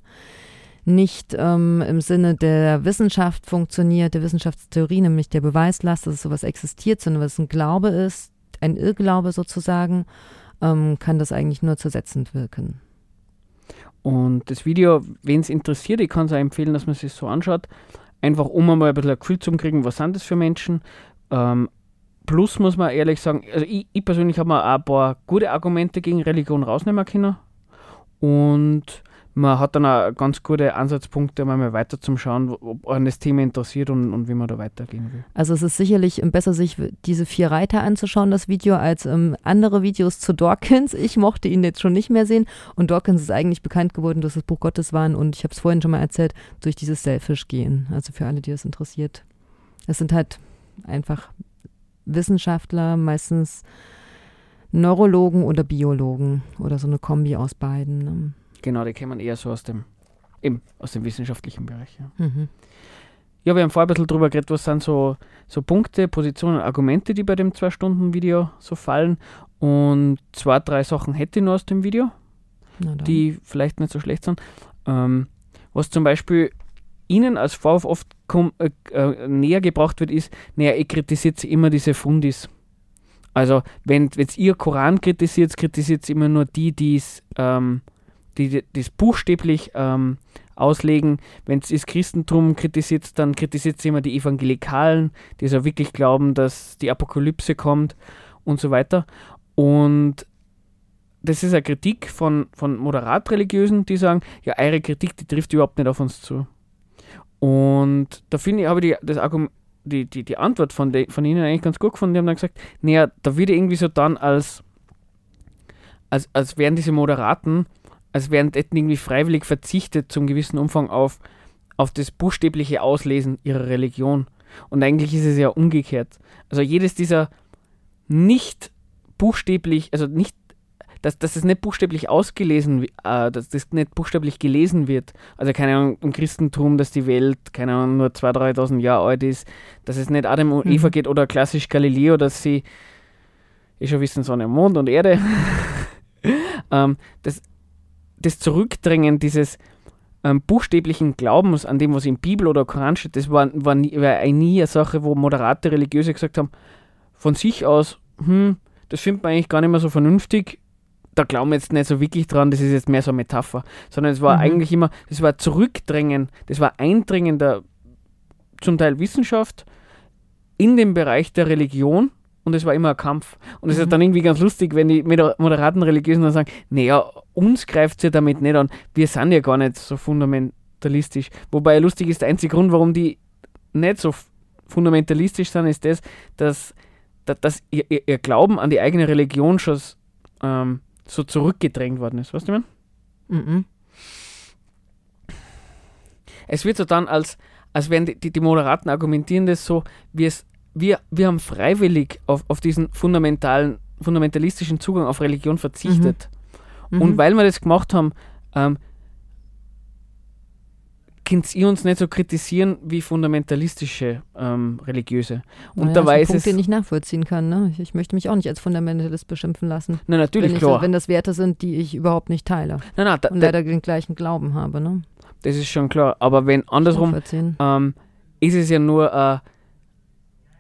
nicht ähm, im Sinne der Wissenschaft funktioniert, der Wissenschaftstheorie, nämlich der Beweislast, dass sowas existiert, sondern was ein Glaube ist, ein Irrglaube sozusagen, ähm, kann das eigentlich nur zersetzend wirken. Und das Video, wen es interessiert, ich kann es auch empfehlen, dass man sich so anschaut, einfach um einmal ein bisschen ein Gefühl zu kriegen, was sind das für Menschen. Ähm, plus muss man ehrlich sagen, also ich, ich persönlich habe mir auch ein paar gute Argumente gegen Religion rausnehmen können. Und man hat dann auch ganz gute Ansatzpunkte, um mal weiter zum Schauen, ob einen das Thema interessiert und, und wie man da weitergehen will. Also es ist sicherlich besser, sich diese vier Reiter anzuschauen, das Video, als ähm, andere Videos zu Dawkins. Ich mochte ihn jetzt schon nicht mehr sehen und Dawkins ist eigentlich bekannt geworden, dass das Buch Gottes waren und ich habe es vorhin schon mal erzählt, durch dieses Selfish-Gehen. Also für alle, die das interessiert. Es sind halt einfach Wissenschaftler, meistens Neurologen oder Biologen oder so eine Kombi aus beiden. Ne? Genau, die kämen eher so aus dem, eben, aus dem wissenschaftlichen Bereich. Ja. Mhm. ja, wir haben vorher ein bisschen drüber geredet, was sind so, so Punkte, Positionen, Argumente, die bei dem Zwei-Stunden-Video so fallen. Und zwei, drei Sachen hätte ich nur aus dem Video, die vielleicht nicht so schlecht sind. Ähm, was zum Beispiel Ihnen als Vorwurf oft äh, äh, näher gebracht wird, ist, naja, ihr kritisiert immer diese Fundis. Also, wenn jetzt ihr Koran kritisiert, kritisiert immer nur die, die es ähm, die das buchstäblich ähm, auslegen. Wenn es das Christentum kritisiert, dann kritisiert es immer die Evangelikalen, die so wirklich glauben, dass die Apokalypse kommt und so weiter. Und das ist eine Kritik von, von moderat-religiösen, die sagen, ja, eure Kritik, die trifft überhaupt nicht auf uns zu. Und da finde ich, habe ich die, das Argument, die, die, die Antwort von, de, von ihnen eigentlich ganz gut gefunden. Die haben dann gesagt, naja, da würde irgendwie so dann als als, als wären diese Moderaten, als wären hätten irgendwie freiwillig verzichtet zum gewissen Umfang auf, auf das buchstäbliche Auslesen ihrer Religion. Und eigentlich ist es ja umgekehrt. Also jedes dieser nicht buchstäblich, also nicht, dass, dass es nicht buchstäblich ausgelesen, äh, dass das nicht buchstäblich gelesen wird. Also keine Ahnung, im Christentum, dass die Welt, keine Ahnung, nur 2.000, 3.000 Jahre alt ist, dass es nicht Adam und mhm. Eva geht oder klassisch Galileo, dass sie, ich schon wissen, Sonne, Mond und Erde. ähm, das, das Zurückdrängen dieses ähm, buchstäblichen Glaubens an dem, was in Bibel oder Koran steht, das war, war, nie, war nie eine Sache, wo moderate Religiöse gesagt haben, von sich aus, hm, das findet man eigentlich gar nicht mehr so vernünftig, da glauben wir jetzt nicht so wirklich dran, das ist jetzt mehr so eine Metapher, sondern es war mhm. eigentlich immer, das war Zurückdrängen, das war Eindringen der zum Teil Wissenschaft in den Bereich der Religion und es war immer ein Kampf. Und es mhm. ist dann irgendwie ganz lustig, wenn die moderaten Religiösen dann sagen, naja, uns greift es ja damit nicht an, wir sind ja gar nicht so fundamentalistisch. Wobei lustig ist, der einzige Grund, warum die nicht so fundamentalistisch sind, ist das, dass, dass, dass ihr, ihr, Glauben an die eigene Religion schon ähm, so zurückgedrängt worden ist. Weißt du, ich meine? Mhm. Es wird so dann als, als wären die, die, die Moderaten argumentieren das so, wie es wir, wir haben freiwillig auf, auf diesen fundamentalen, fundamentalistischen Zugang auf Religion verzichtet. Mhm. Und mhm. weil wir das gemacht haben, ähm, könnt ihr uns nicht so kritisieren wie fundamentalistische ähm, Religiöse. Und naja, dabei ist Punkt, es. den ich nachvollziehen kann. Ne? Ich, ich, möchte mich auch nicht als Fundamentalist beschimpfen lassen. Na, natürlich, wenn klar. wenn das Werte sind, die ich überhaupt nicht teile. Na, na, da, und leider den gleichen Glauben habe. Ne? Das ist schon klar. Aber wenn andersrum, ähm, ist es ja nur äh,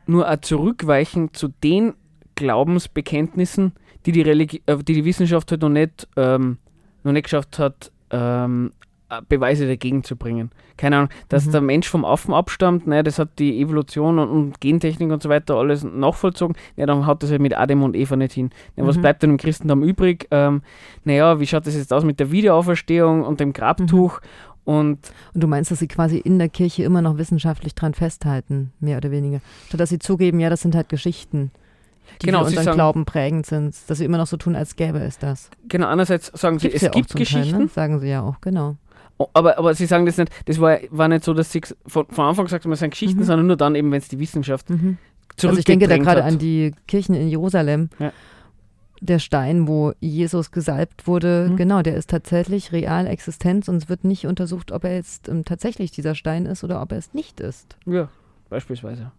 nur ein Zurückweichen zu den Glaubensbekenntnissen, die die, Religi äh, die, die Wissenschaft halt noch nicht, ähm, noch nicht geschafft hat, ähm, äh, Beweise dagegen zu bringen. Keine Ahnung, dass mhm. der Mensch vom Affen abstammt, ne, das hat die Evolution und, und, Gentechnik und so weiter alles nachvollzogen, ja, dann hat das halt mit Adam und Eva nicht hin. Ja, was mhm. bleibt denn im Christentum übrig? Ähm, naja, wie schaut das jetzt aus mit der Wiederauferstehung und dem Grabtuch? Mhm. Und, und du meinst, dass sie quasi in der Kirche immer noch wissenschaftlich dran festhalten, mehr oder weniger. Statt dass sie zugeben, ja, das sind halt Geschichten, die genau, für unseren sagen, Glauben prägend sind, dass sie immer noch so tun, als gäbe es das. Genau, andererseits sagen sie, Gibt's es ja gibt Geschichten. Teil, ne? Sagen sie ja auch, genau. Aber, aber sie sagen das nicht, das war, war nicht so, dass sie von, von Anfang gesagt haben, es sind Geschichten, mhm. sondern nur dann eben, wenn es die Wissenschaft mhm. Also ich denke da gerade an die Kirchen in Jerusalem. Ja der Stein, wo Jesus gesalbt wurde, mhm. genau, der ist tatsächlich real existent und es wird nicht untersucht, ob er jetzt ähm, tatsächlich dieser Stein ist oder ob er es nicht ist. Ja, beispielsweise.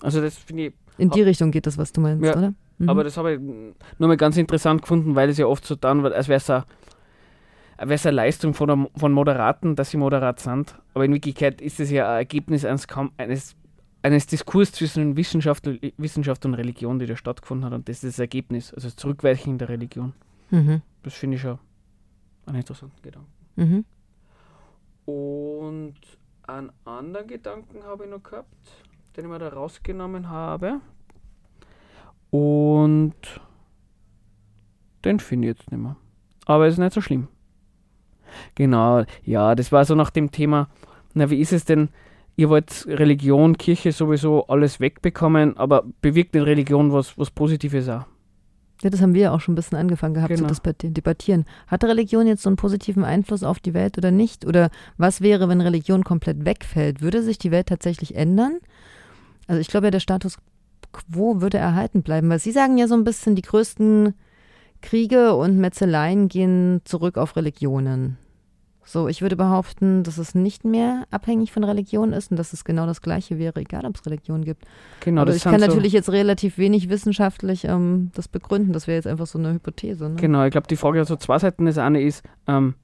Also das finde ich. In die Richtung geht das, was du meinst, ja, oder? Mhm. Aber das habe ich nur mal ganz interessant gefunden, weil es ja oft so dann wird, als wäre es eine, eine Leistung von, der, von Moderaten, dass sie moderat sind. Aber in Wirklichkeit ist es ja ein Ergebnis eines, eines eines Diskurs zwischen Wissenschaft, Wissenschaft und Religion, die da stattgefunden hat. Und das ist das Ergebnis, also das Zurückweichen der Religion. Mhm. Das finde ich schon einen interessanten Gedanken. Mhm. Und einen anderen Gedanken habe ich noch gehabt, den ich mir da rausgenommen habe. Und den finde ich jetzt nicht mehr. Aber es ist nicht so schlimm. Genau, ja, das war so nach dem Thema, na, wie ist es denn, ihr wollt Religion, Kirche sowieso alles wegbekommen, aber bewirkt in Religion was, was Positives auch. Ja, das haben wir ja auch schon ein bisschen angefangen gehabt genau. zu debattieren. Hat Religion jetzt so einen positiven Einfluss auf die Welt oder nicht? Oder was wäre, wenn Religion komplett wegfällt? Würde sich die Welt tatsächlich ändern? Also ich glaube ja, der Status quo würde erhalten bleiben, weil Sie sagen ja so ein bisschen, die größten Kriege und Metzeleien gehen zurück auf Religionen. So, ich würde behaupten, dass es nicht mehr abhängig von Religion ist und dass es genau das Gleiche wäre, egal ob es Religion gibt. Genau, Aber ich kann natürlich so jetzt relativ wenig wissenschaftlich ähm, das begründen. Das wäre jetzt einfach so eine Hypothese. Ne? Genau, ich glaube, die Frage hat so zwei Seiten. Das eine ist, ähm,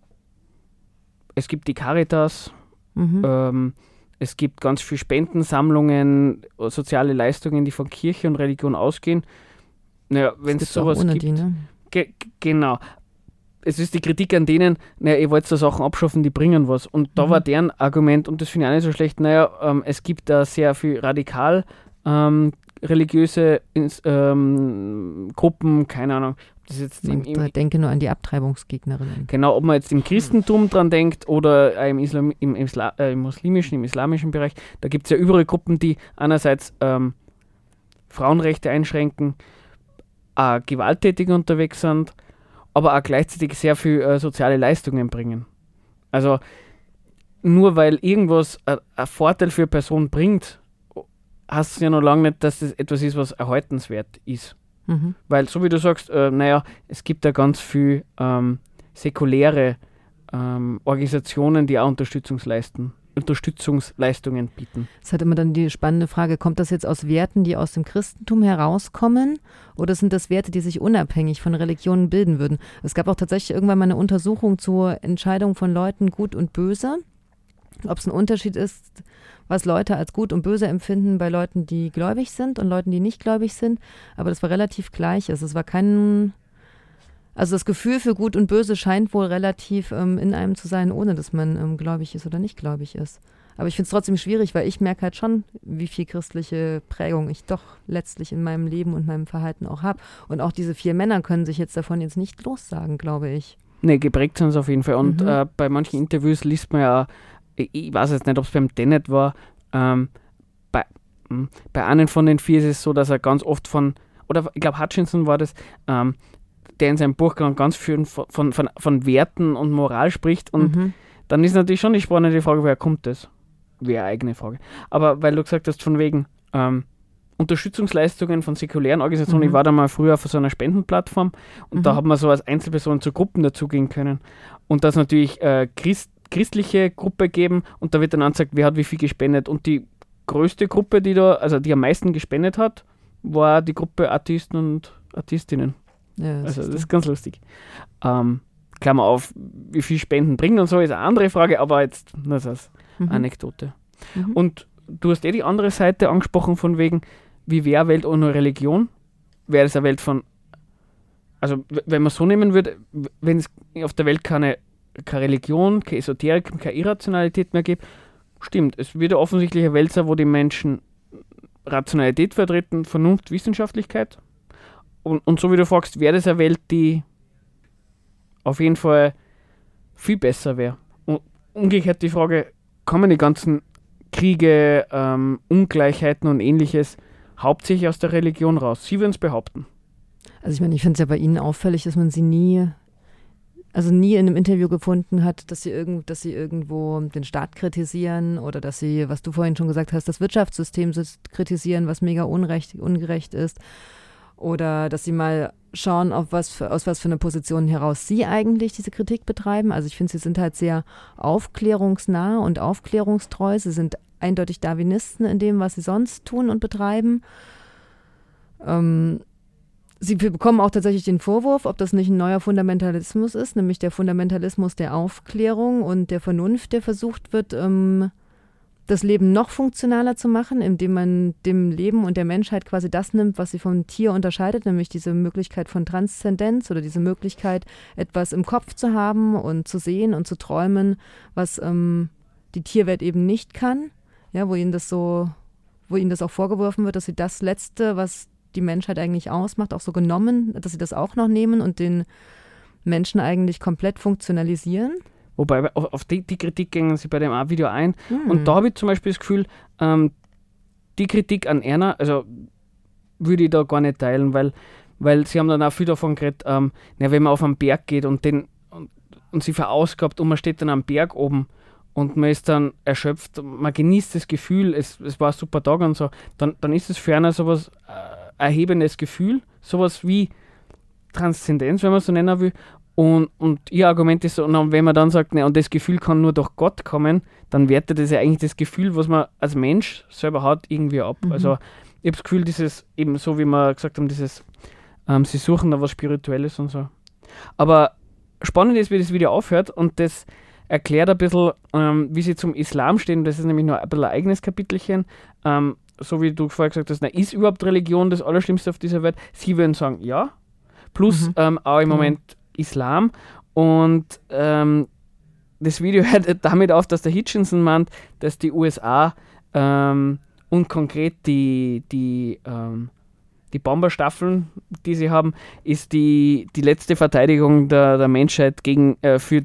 es gibt die Caritas, mhm. ähm, es gibt ganz viele Spendensammlungen, soziale Leistungen, die von Kirche und Religion ausgehen. Naja, wenn es sowas gibt. Die, ne? Ge genau es ist die Kritik an denen, naja, ihr wollt so Sachen abschaffen, die bringen was. Und da mhm. war deren Argument, und das finde ich auch nicht so schlecht, naja, ähm, es gibt da sehr viel radikal ähm, religiöse ähm, Gruppen, keine Ahnung. Das jetzt im, im, denke nur an die Abtreibungsgegnerinnen. Genau, ob man jetzt im Christentum dran denkt oder im, Islam, im, im, äh, im muslimischen, im islamischen Bereich, da gibt es ja überall Gruppen, die einerseits ähm, Frauenrechte einschränken, äh, gewalttätig unterwegs sind, aber auch gleichzeitig sehr viel äh, soziale Leistungen bringen. Also nur weil irgendwas ein Vorteil für eine Person bringt, heißt es ja noch lange nicht, dass das etwas ist, was erhaltenswert ist. Mhm. Weil, so wie du sagst, äh, naja, es gibt ja ganz viel ähm, säkuläre ähm, Organisationen, die auch Unterstützungsleisten, Unterstützungsleistungen bieten. Es ist halt immer dann die spannende Frage, kommt das jetzt aus Werten, die aus dem Christentum herauskommen oder sind das Werte, die sich unabhängig von Religionen bilden würden? Es gab auch tatsächlich irgendwann mal eine Untersuchung zur Entscheidung von Leuten gut und böse, ob es ein Unterschied ist, was Leute als gut und böse empfinden bei Leuten, die gläubig sind und Leuten, die nicht gläubig sind. Aber das war relativ gleich. Also es war kein also das Gefühl für Gut und Böse scheint wohl relativ ähm, in einem zu sein, ohne dass man ähm, gläubig ist oder nicht gläubig ist. Aber ich finde es trotzdem schwierig, weil ich merke halt schon, wie viel christliche Prägung ich doch letztlich in meinem Leben und meinem Verhalten auch habe. Und auch diese vier Männer können sich jetzt davon jetzt nicht lossagen, glaube ich. Nee, geprägt sind sie auf jeden Fall. Und mhm. äh, bei manchen Interviews liest man ja, ich, weiß jetzt nicht, ob es beim Tenet war, ähm, bei, hm, bei einem von den vier ist es so, dass er ganz oft von, oder ich glaube Hutchinson war das, ähm, der in seinem Buch ganz viel von, von, von, Werten und Moral spricht. Und mhm. dann ist natürlich schon die spannende Frage, woher kommt das? Wäre eine eigene Frage. Aber weil du gesagt hast, von wegen ähm, Unterstützungsleistungen von säkulären Organisationen, mhm. ich war da mal früher auf so einer Spendenplattform und mhm. da hat man so als Einzelperson zu Gruppen dazugehen können. Und das natürlich äh, Christ, christliche Gruppe geben und da wird dann angezeigt, wer hat wie viel gespendet. Und die größte Gruppe, die da, also die am meisten gespendet hat, war die Gruppe Artisten und Artistinnen. Ja, das also das ist ganz lustig. Ähm, Klammer auf, wie viel Spenden bringen und so ist eine andere Frage, aber jetzt das als mhm. Anekdote. Mhm. Und du hast eh die andere Seite angesprochen von wegen, wie wäre Welt ohne Religion? Wäre es eine Welt von, also wenn man so nehmen würde, wenn es auf der Welt keine, keine Religion, keine Esoterik, keine Irrationalität mehr gibt, stimmt, es würde offensichtlich eine Welt sein, wo die Menschen Rationalität vertreten, Vernunft, Wissenschaftlichkeit, und, und so wie du fragst, wäre das eine Welt, die auf jeden Fall viel besser wäre. Umgekehrt die Frage, kommen die ganzen Kriege, ähm, Ungleichheiten und ähnliches hauptsächlich aus der Religion raus? Sie würden es behaupten. Also ich meine, ich finde es ja bei Ihnen auffällig, dass man sie nie, also nie in einem Interview gefunden hat, dass sie, irgend, dass sie irgendwo den Staat kritisieren oder dass sie, was du vorhin schon gesagt hast, das Wirtschaftssystem kritisieren, was mega unrecht, ungerecht ist oder dass sie mal schauen, auf was für, aus was für einer Position heraus sie eigentlich diese Kritik betreiben. Also ich finde, sie sind halt sehr aufklärungsnah und aufklärungstreu. Sie sind eindeutig Darwinisten in dem, was sie sonst tun und betreiben. Ähm, sie bekommen auch tatsächlich den Vorwurf, ob das nicht ein neuer Fundamentalismus ist, nämlich der Fundamentalismus der Aufklärung und der Vernunft, der versucht wird, ähm, das Leben noch funktionaler zu machen, indem man dem Leben und der Menschheit quasi das nimmt, was sie vom Tier unterscheidet, nämlich diese Möglichkeit von Transzendenz oder diese Möglichkeit, etwas im Kopf zu haben und zu sehen und zu träumen, was ähm, die Tierwelt eben nicht kann. Ja, wo ihnen das so, wo ihnen das auch vorgeworfen wird, dass sie das Letzte, was die Menschheit eigentlich ausmacht, auch so genommen, dass sie das auch noch nehmen und den Menschen eigentlich komplett funktionalisieren. Wobei auf, auf die, die, Kritik gingen sie bei dem Video ein. Mhm. Und da habe ich zum Beispiel das Gefühl, ähm, die Kritik an Erna, also würde ich da gar nicht teilen, weil, weil sie haben dann auch viel davon geredet, ähm, na, wenn man auf einen Berg geht und, den, und, und sie verausgabt und man steht dann am Berg oben und man ist dann erschöpft, man genießt das Gefühl, es, es war ein super Tag und so, dann, dann ist es für einer sowas äh, erhebendes Gefühl, sowas wie Transzendenz, wenn man so nennen will. Und, und ihr Argument ist so, und wenn man dann sagt, ne, und das Gefühl kann nur durch Gott kommen, dann wertet das ja eigentlich das Gefühl, was man als Mensch selber hat, irgendwie ab. Mhm. Also ich habe das Gefühl, dieses, eben so wie wir gesagt haben, dieses, ähm, sie suchen da was Spirituelles und so. Aber spannend ist, wie das Video aufhört und das erklärt ein bisschen, ähm, wie sie zum Islam stehen. Das ist nämlich nur ein bisschen ein eigenes Kapitelchen. Ähm, so wie du vorher gesagt hast, na, ist überhaupt Religion das Allerschlimmste auf dieser Welt? Sie würden sagen, ja. Plus mhm. ähm, auch im mhm. Moment Islam. Und ähm, das Video hört damit auf, dass der Hitchinson meint, dass die USA ähm, und konkret die, die, ähm, die Bomberstaffeln, die sie haben, ist die, die letzte Verteidigung der, der Menschheit gegen, äh, für,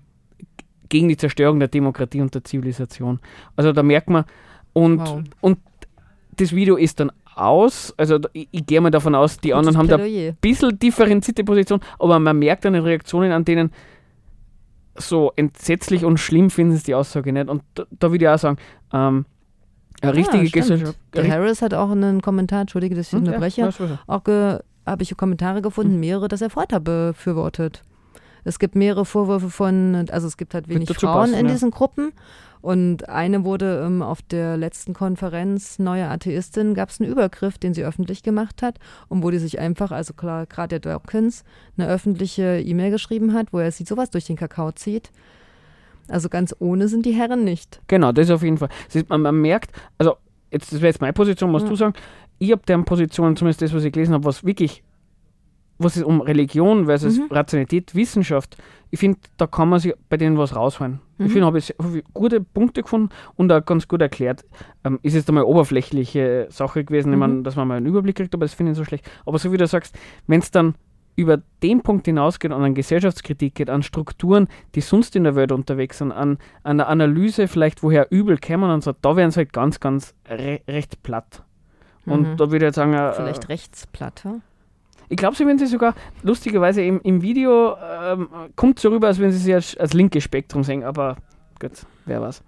gegen die Zerstörung der Demokratie und der Zivilisation. Also da merkt man, und, wow. und das Video ist dann aus, also ich, ich gehe mal davon aus, die anderen haben da ein bisschen differenzierte Position, aber man merkt an den Reaktionen, an denen so entsetzlich und schlimm finden sie die Aussage nicht. Und da, da würde ich auch sagen, ähm, eine richtige ja, Gesellschaft. Der Harris hat auch einen Kommentar, entschuldige, dass ich hm, unterbreche, ja, auch habe ich Kommentare gefunden, hm. mehrere, dass er Folter befürwortet. Es gibt mehrere Vorwürfe von, also es gibt halt wenig Frauen passen, in ja. diesen Gruppen. Und eine wurde ähm, auf der letzten Konferenz Neue Atheistin, gab es einen Übergriff, den sie öffentlich gemacht hat und wo die sich einfach, also klar, gerade der Dawkins, eine öffentliche E-Mail geschrieben hat, wo er sieht, sowas durch den Kakao zieht. Also ganz ohne sind die Herren nicht. Genau, das ist auf jeden Fall. Ist, man, man, merkt, also jetzt, das wäre jetzt meine Position, musst ja. du sagen, ich habe deren Position, zumindest das, was ich gelesen habe, was wirklich was es um Religion versus mhm. Rationalität, Wissenschaft, ich finde, da kann man sich bei denen was rausholen. Mhm. Ich finde, habe ich gute Punkte gefunden und auch ganz gut erklärt. Ähm, ist jetzt einmal oberflächliche Sache gewesen, mhm. ich meine, dass man mal einen Überblick kriegt, aber das finde ich so schlecht. Aber so wie du sagst, wenn es dann über den Punkt hinausgeht, an Gesellschaftskritik geht, an Strukturen, die sonst in der Welt unterwegs sind, an, an eine Analyse vielleicht, woher Übel kämen und so, da werden sie halt ganz, ganz re recht platt. Und mhm. da würde ich jetzt sagen... Äh, vielleicht rechtsplatt, ja? Ich glaube, sie werden sie sogar lustigerweise im, im Video ähm, kommt so rüber, als wenn sie sich als, als linke Spektrum sehen, aber gut, wer weiß.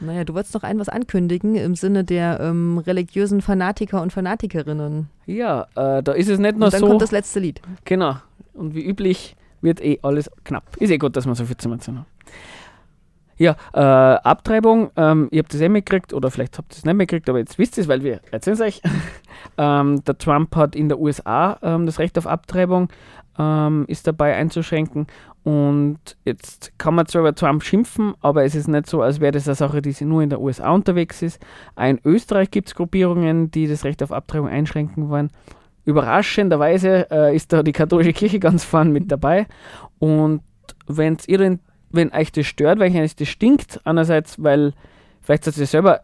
Naja, du wolltest noch ein was ankündigen im Sinne der ähm, religiösen Fanatiker und Fanatikerinnen. Ja, äh, da ist es nicht nur und dann so. Dann kommt das letzte Lied. Genau. Und wie üblich wird eh alles knapp. Ist eh gut, dass wir so viel zu haben. Ja, äh, Abtreibung, ähm, ihr habt das eh mitgekriegt, oder vielleicht habt ihr es nicht mitgekriegt, aber jetzt wisst ihr es, weil wir erzählen es euch. ähm, der Trump hat in der USA ähm, das Recht auf Abtreibung, ähm, ist dabei einzuschränken. Und jetzt kann man zwar über Trump schimpfen, aber es ist nicht so, als wäre das eine Sache, die nur in der USA unterwegs ist. In Österreich gibt es Gruppierungen, die das Recht auf Abtreibung einschränken wollen. Überraschenderweise äh, ist da die katholische Kirche ganz vorn mit dabei. Und wenn ihr den wenn euch das stört, weil euch das stinkt, einerseits, weil vielleicht seid ihr selber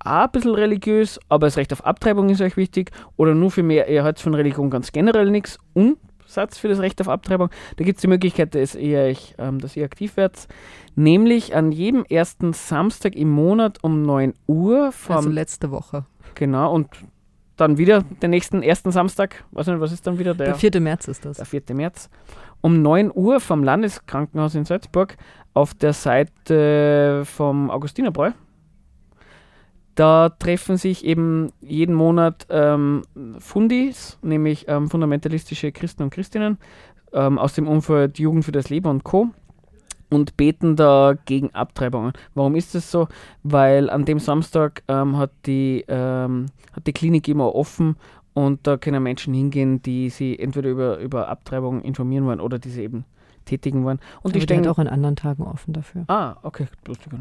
auch ein bisschen religiös, aber das Recht auf Abtreibung ist euch wichtig, oder nur für mehr, ihr habt von Religion ganz generell nichts, Umsatz für das Recht auf Abtreibung, da gibt es die Möglichkeit, dass ihr, euch, ähm, dass ihr aktiv werdet, nämlich an jedem ersten Samstag im Monat um 9 Uhr. Vom, also letzte Woche. Genau, und dann wieder den nächsten ersten Samstag, weiß nicht, was ist dann wieder der? Der 4. März ist das. Der 4. März um 9 Uhr vom Landeskrankenhaus in Salzburg auf der Seite vom Augustinerbräu. Da treffen sich eben jeden Monat ähm, Fundis, nämlich ähm, fundamentalistische Christen und Christinnen ähm, aus dem Umfeld Jugend für das Leben und Co. und beten da gegen Abtreibungen. Warum ist das so? Weil an dem Samstag ähm, hat, die, ähm, hat die Klinik immer offen und da können Menschen hingehen, die sie entweder über, über Abtreibung informieren wollen oder die sie eben tätigen wollen. Und Aber die stehen auch an anderen Tagen offen dafür. Ah, okay, lustig.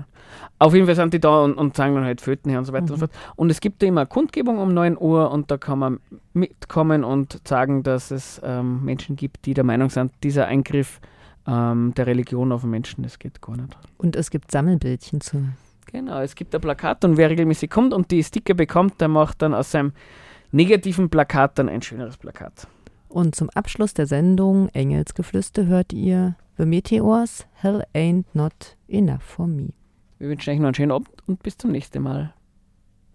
Auf jeden Fall sind die da und, und sagen dann halt Föten her und so weiter mhm. und so fort. Und es gibt da immer Kundgebung um 9 Uhr und da kann man mitkommen und sagen, dass es ähm, Menschen gibt, die der Meinung sind, dieser Eingriff ähm, der Religion auf den Menschen, das geht gar nicht. Und es gibt Sammelbildchen zu. Genau, es gibt ein Plakat und wer regelmäßig kommt und die Sticker bekommt, der macht dann aus seinem negativen Plakat dann ein schöneres Plakat. Und zum Abschluss der Sendung Engelsgeflüster hört ihr The Meteors, Hell Ain't Not Enough for Me. Wir wünschen euch noch einen schönen Abend und bis zum nächsten Mal.